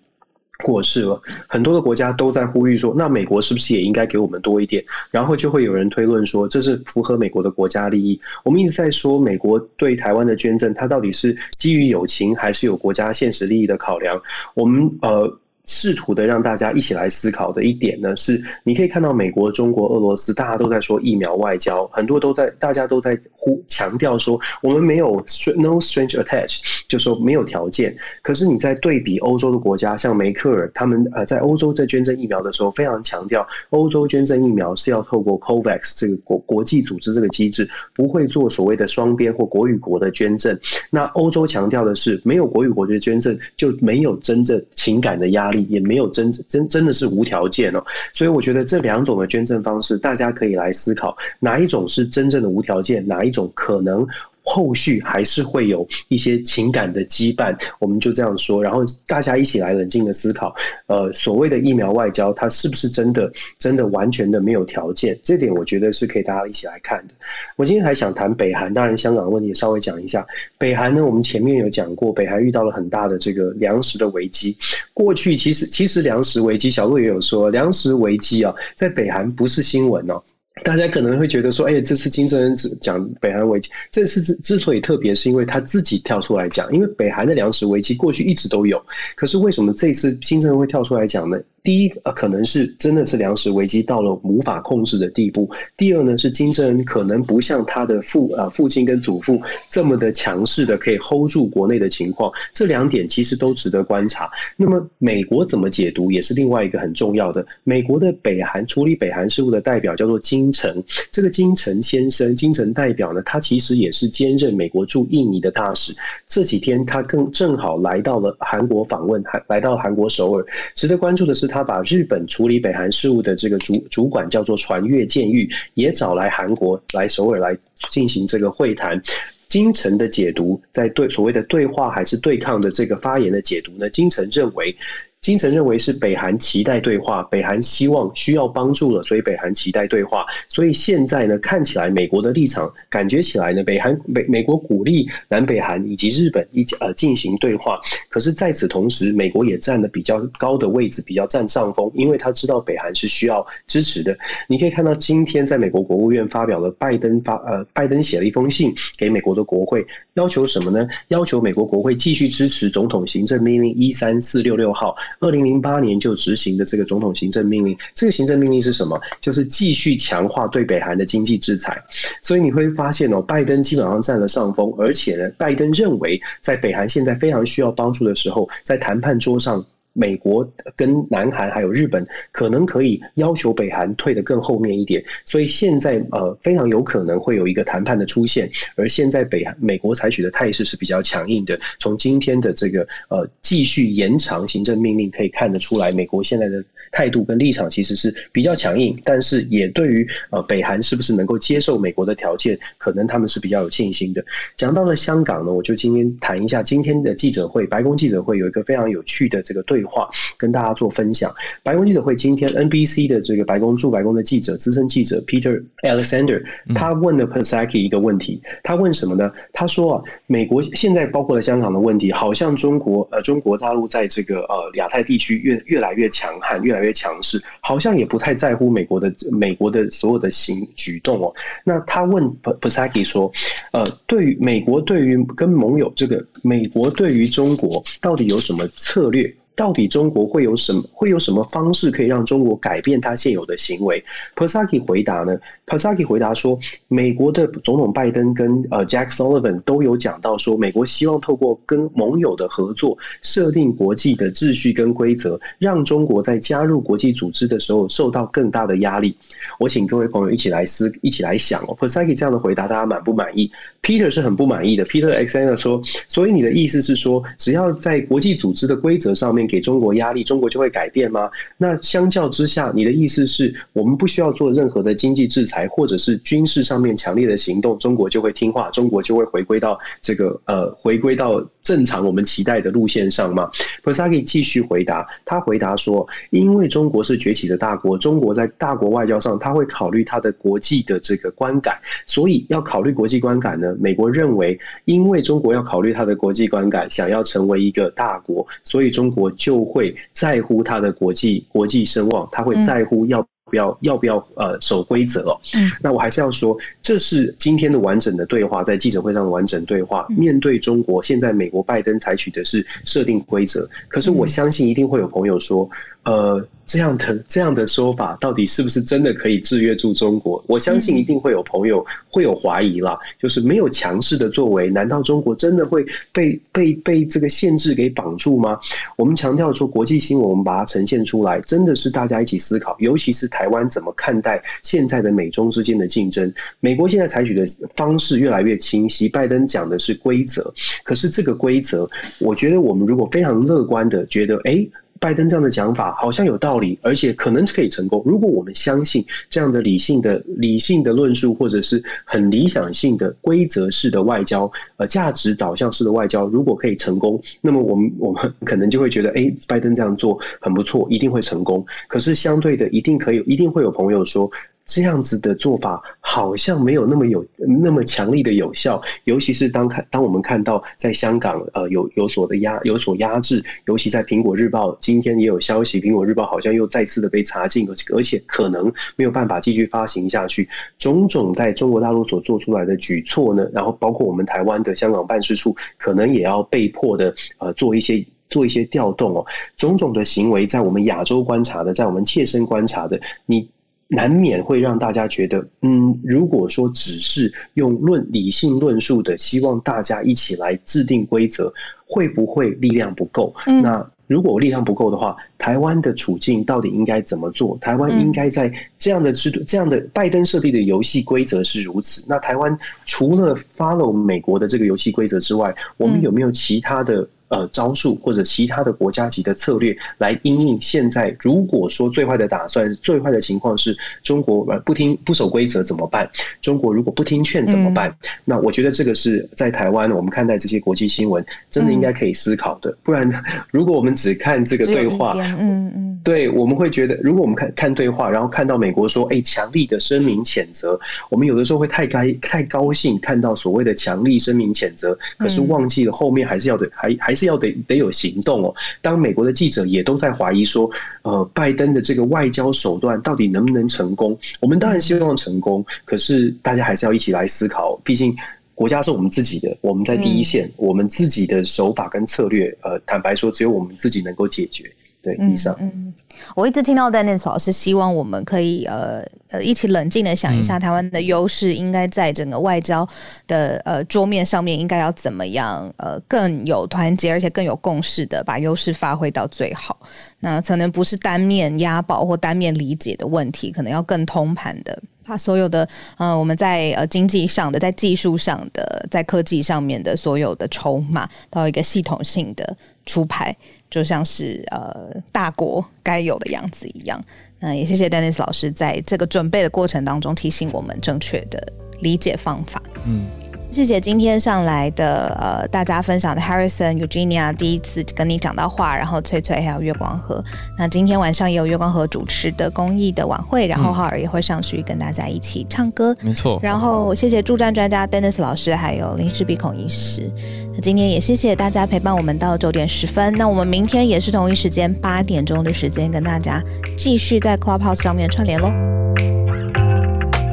过世了，很多的国家都在呼吁说，那美国是不是也应该给我们多一点？然后就会有人推论说，这是符合美国的国家利益。我们一直在说，美国对台湾的捐赠，它到底是基于友情，还是有国家现实利益的考量？我们呃。试图的让大家一起来思考的一点呢，是你可以看到美国、中国、俄罗斯，大家都在说疫苗外交，很多都在，大家都在呼强调说我们没有 no strange attach，就说没有条件。可是你在对比欧洲的国家，像梅克尔他们呃在欧洲在捐赠疫苗的时候，非常强调欧洲捐赠疫苗是要透过 COVAX 这个国国际组织这个机制，不会做所谓的双边或国与国的捐赠。那欧洲强调的是没有国与国的捐赠，就没有真正情感的压力。也没有真真真的是无条件哦，所以我觉得这两种的捐赠方式，大家可以来思考哪一种是真正的无条件，哪一种可能。后续还是会有一些情感的羁绊，我们就这样说，然后大家一起来冷静的思考，呃，所谓的疫苗外交，它是不是真的真的完全的没有条件？这点我觉得是可以大家一起来看的。我今天还想谈北韩，当然香港的问题也稍微讲一下。北韩呢，我们前面有讲过，北韩遇到了很大的这个粮食的危机。过去其实其实粮食危机，小路也有说，粮食危机啊，在北韩不是新闻哦。大家可能会觉得说，哎，这次金正恩只讲北韩危机，这次之之所以特别，是因为他自己跳出来讲，因为北韩的粮食危机过去一直都有，可是为什么这次金正恩会跳出来讲呢？第一，呃，可能是真的是粮食危机到了无法控制的地步；第二呢，是金正恩可能不像他的父呃父亲跟祖父这么的强势的可以 hold 住国内的情况。这两点其实都值得观察。那么美国怎么解读，也是另外一个很重要的。美国的北韩处理北韩事务的代表叫做金金城，这个金城先生、金城代表呢，他其实也是兼任美国驻印尼的大使。这几天他更正好来到了韩国访问，还来到韩国首尔。值得关注的是他。把日本处理北韩事务的这个主主管叫做船越监狱，也找来韩国来首尔来进行这个会谈。金城的解读，在对所谓的对话还是对抗的这个发言的解读呢？金城认为。金城认为是北韩期待对话，北韩希望需要帮助了，所以北韩期待对话。所以现在呢，看起来美国的立场，感觉起来呢，北韩美美国鼓励南北韩以及日本一起呃进行对话。可是在此同时，美国也占了比较高的位置，比较占上风，因为他知道北韩是需要支持的。你可以看到今天在美国国务院发表了拜登发呃拜登写了一封信给美国的国会，要求什么呢？要求美国国会继续支持总统行政命令一三四六六号。二零零八年就执行的这个总统行政命令，这个行政命令是什么？就是继续强化对北韩的经济制裁。所以你会发现哦，拜登基本上占了上风，而且呢，拜登认为在北韩现在非常需要帮助的时候，在谈判桌上。美国跟南韩还有日本可能可以要求北韩退得更后面一点，所以现在呃非常有可能会有一个谈判的出现。而现在北韩美国采取的态势是比较强硬的。从今天的这个呃继续延长行政命令可以看得出来，美国现在的态度跟立场其实是比较强硬，但是也对于呃北韩是不是能够接受美国的条件，可能他们是比较有信心的。讲到了香港呢，我就今天谈一下今天的记者会，白宫记者会有一个非常有趣的这个对话。跟大家做分享。白宫记者会今天，NBC 的这个白宫驻白宫的记者资深记者 Peter Alexander，他问了 Psaki 一个问题。他问什么呢？他说啊，美国现在包括了香港的问题，好像中国呃中国大陆在这个呃亚太地区越越来越强悍，越来越越强势，好像也不太在乎美国的美国的所有的行举动哦。那他问 Psaki 说，呃，对于美国对于跟盟友这个美国对于中国到底有什么策略？到底中国会有什么会有什么方式可以让中国改变它现有的行为？Persaki 回答呢？Persaki 回答说，美国的总统拜登跟呃 Jack Sullivan 都有讲到说，美国希望透过跟盟友的合作，设定国际的秩序跟规则，让中国在加入国际组织的时候受到更大的压力。我请各位朋友一起来思，一起来想哦。Persaki 这样的回答，大家满不满意？Peter 是很不满意的。Peter Alexander 说，所以你的意思是说，只要在国际组织的规则上面给中国压力，中国就会改变吗？那相较之下，你的意思是我们不需要做任何的经济制裁，或者是军事上面强烈的行动，中国就会听话，中国就会回归到这个呃，回归到正常我们期待的路线上吗？Psaki 继续回答，他回答说，因为中国是崛起的大国，中国在大国外交上，他会考虑他的国际的这个观感，所以要考虑国际观感呢，美国认为，因为中国要考虑他的国际观感，想要成为一个大国，所以中国就会在乎他的国际国际声望，他会在乎要不要要不要呃守规则哦。嗯，那我还是要说，这是今天的完整的对话，在记者会上的完整对话。面对中国，现在美国拜登采取的是设定规则，可是我相信一定会有朋友说，呃。这样的这样的说法，到底是不是真的可以制约住中国？我相信一定会有朋友会有怀疑啦，就是没有强势的作为，难道中国真的会被被被这个限制给绑住吗？我们强调说国际新闻，我们把它呈现出来，真的是大家一起思考，尤其是台湾怎么看待现在的美中之间的竞争。美国现在采取的方式越来越清晰，拜登讲的是规则，可是这个规则，我觉得我们如果非常乐观的觉得，哎。拜登这样的讲法好像有道理，而且可能可以成功。如果我们相信这样的理性的、理性的论述，或者是很理想性的规则式的外交，呃，价值导向式的外交，如果可以成功，那么我们 (laughs) 我们可能就会觉得，哎，拜登这样做很不错，一定会成功。可是相对的，一定可以，一定会有朋友说。这样子的做法好像没有那么有那么强力的有效，尤其是当看当我们看到在香港呃有有所的压有所压制，尤其在苹果日报今天也有消息，苹果日报好像又再次的被查禁，而且可能没有办法继续发行下去。种种在中国大陆所做出来的举措呢，然后包括我们台湾的香港办事处，可能也要被迫的呃做一些做一些调动哦。种种的行为在我们亚洲观察的，在我们切身观察的，你。难免会让大家觉得，嗯，如果说只是用论理性论述的，希望大家一起来制定规则，会不会力量不够？嗯，那如果力量不够的话，台湾的处境到底应该怎么做？台湾应该在这样的制度、这样的拜登设立的游戏规则是如此。那台湾除了 follow 美国的这个游戏规则之外，我们有没有其他的？呃，招数或者其他的国家级的策略来因应现在，如果说最坏的打算，最坏的情况是中国呃不听不守规则怎么办？中国如果不听劝怎么办？嗯、那我觉得这个是在台湾我们看待这些国际新闻，真的应该可以思考的。嗯、不然，如果我们只看这个对话，嗯嗯，对，我们会觉得，如果我们看看对话，然后看到美国说，哎，强力的声明谴责，我们有的时候会太该太高兴，看到所谓的强力声明谴责，可是忘记了后面还是要的，还还。是要得得有行动哦。当美国的记者也都在怀疑说，呃，拜登的这个外交手段到底能不能成功？我们当然希望成功，可是大家还是要一起来思考。毕竟国家是我们自己的，我们在第一线，我们自己的手法跟策略，呃，坦白说，只有我们自己能够解决。对，以上。嗯我一直听到 Dennis 老师希望我们可以呃呃一起冷静的想一下，台湾的优势应该在整个外交的呃桌面上面应该要怎么样呃更有团结而且更有共识的把优势发挥到最好。那可能不是单面押宝或单面理解的问题，可能要更通盘的把所有的呃我们在呃经济上的、在技术上的、在科技上面的所有的筹码到一个系统性的出牌。就像是呃大国该有的样子一样，那也谢谢 Dennis 老师在这个准备的过程当中提醒我们正确的理解方法。嗯。谢谢今天上来的呃大家分享的 Harrison、Eugenia 第一次跟你讲到话，然后翠翠还有月光河。那今天晚上也有月光河主持的公益的晚会，然后浩尔也会上去跟大家一起唱歌。没错。然后谢谢助战专家 Dennis 老师，还有林氏鼻孔医师。那今天也谢谢大家陪伴我们到九点十分。那我们明天也是同一时间八点钟的时间跟大家继续在 Clubhouse 上面串联喽。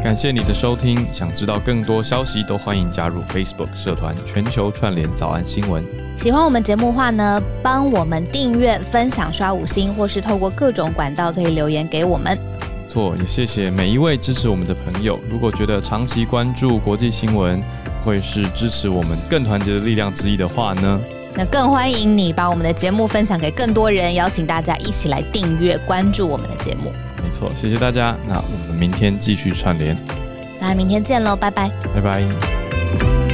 感谢你的收听，想知道更多消息都欢迎加入 Facebook 社团全球串联早安新闻。喜欢我们节目的话呢，帮我们订阅、分享、刷五星，或是透过各种管道可以留言给我们。错，也谢谢每一位支持我们的朋友。如果觉得长期关注国际新闻会是支持我们更团结的力量之一的话呢，那更欢迎你把我们的节目分享给更多人，邀请大家一起来订阅关注我们的节目。没错，谢谢大家。那我们明天继续串联，大家明天见喽，拜拜，拜拜。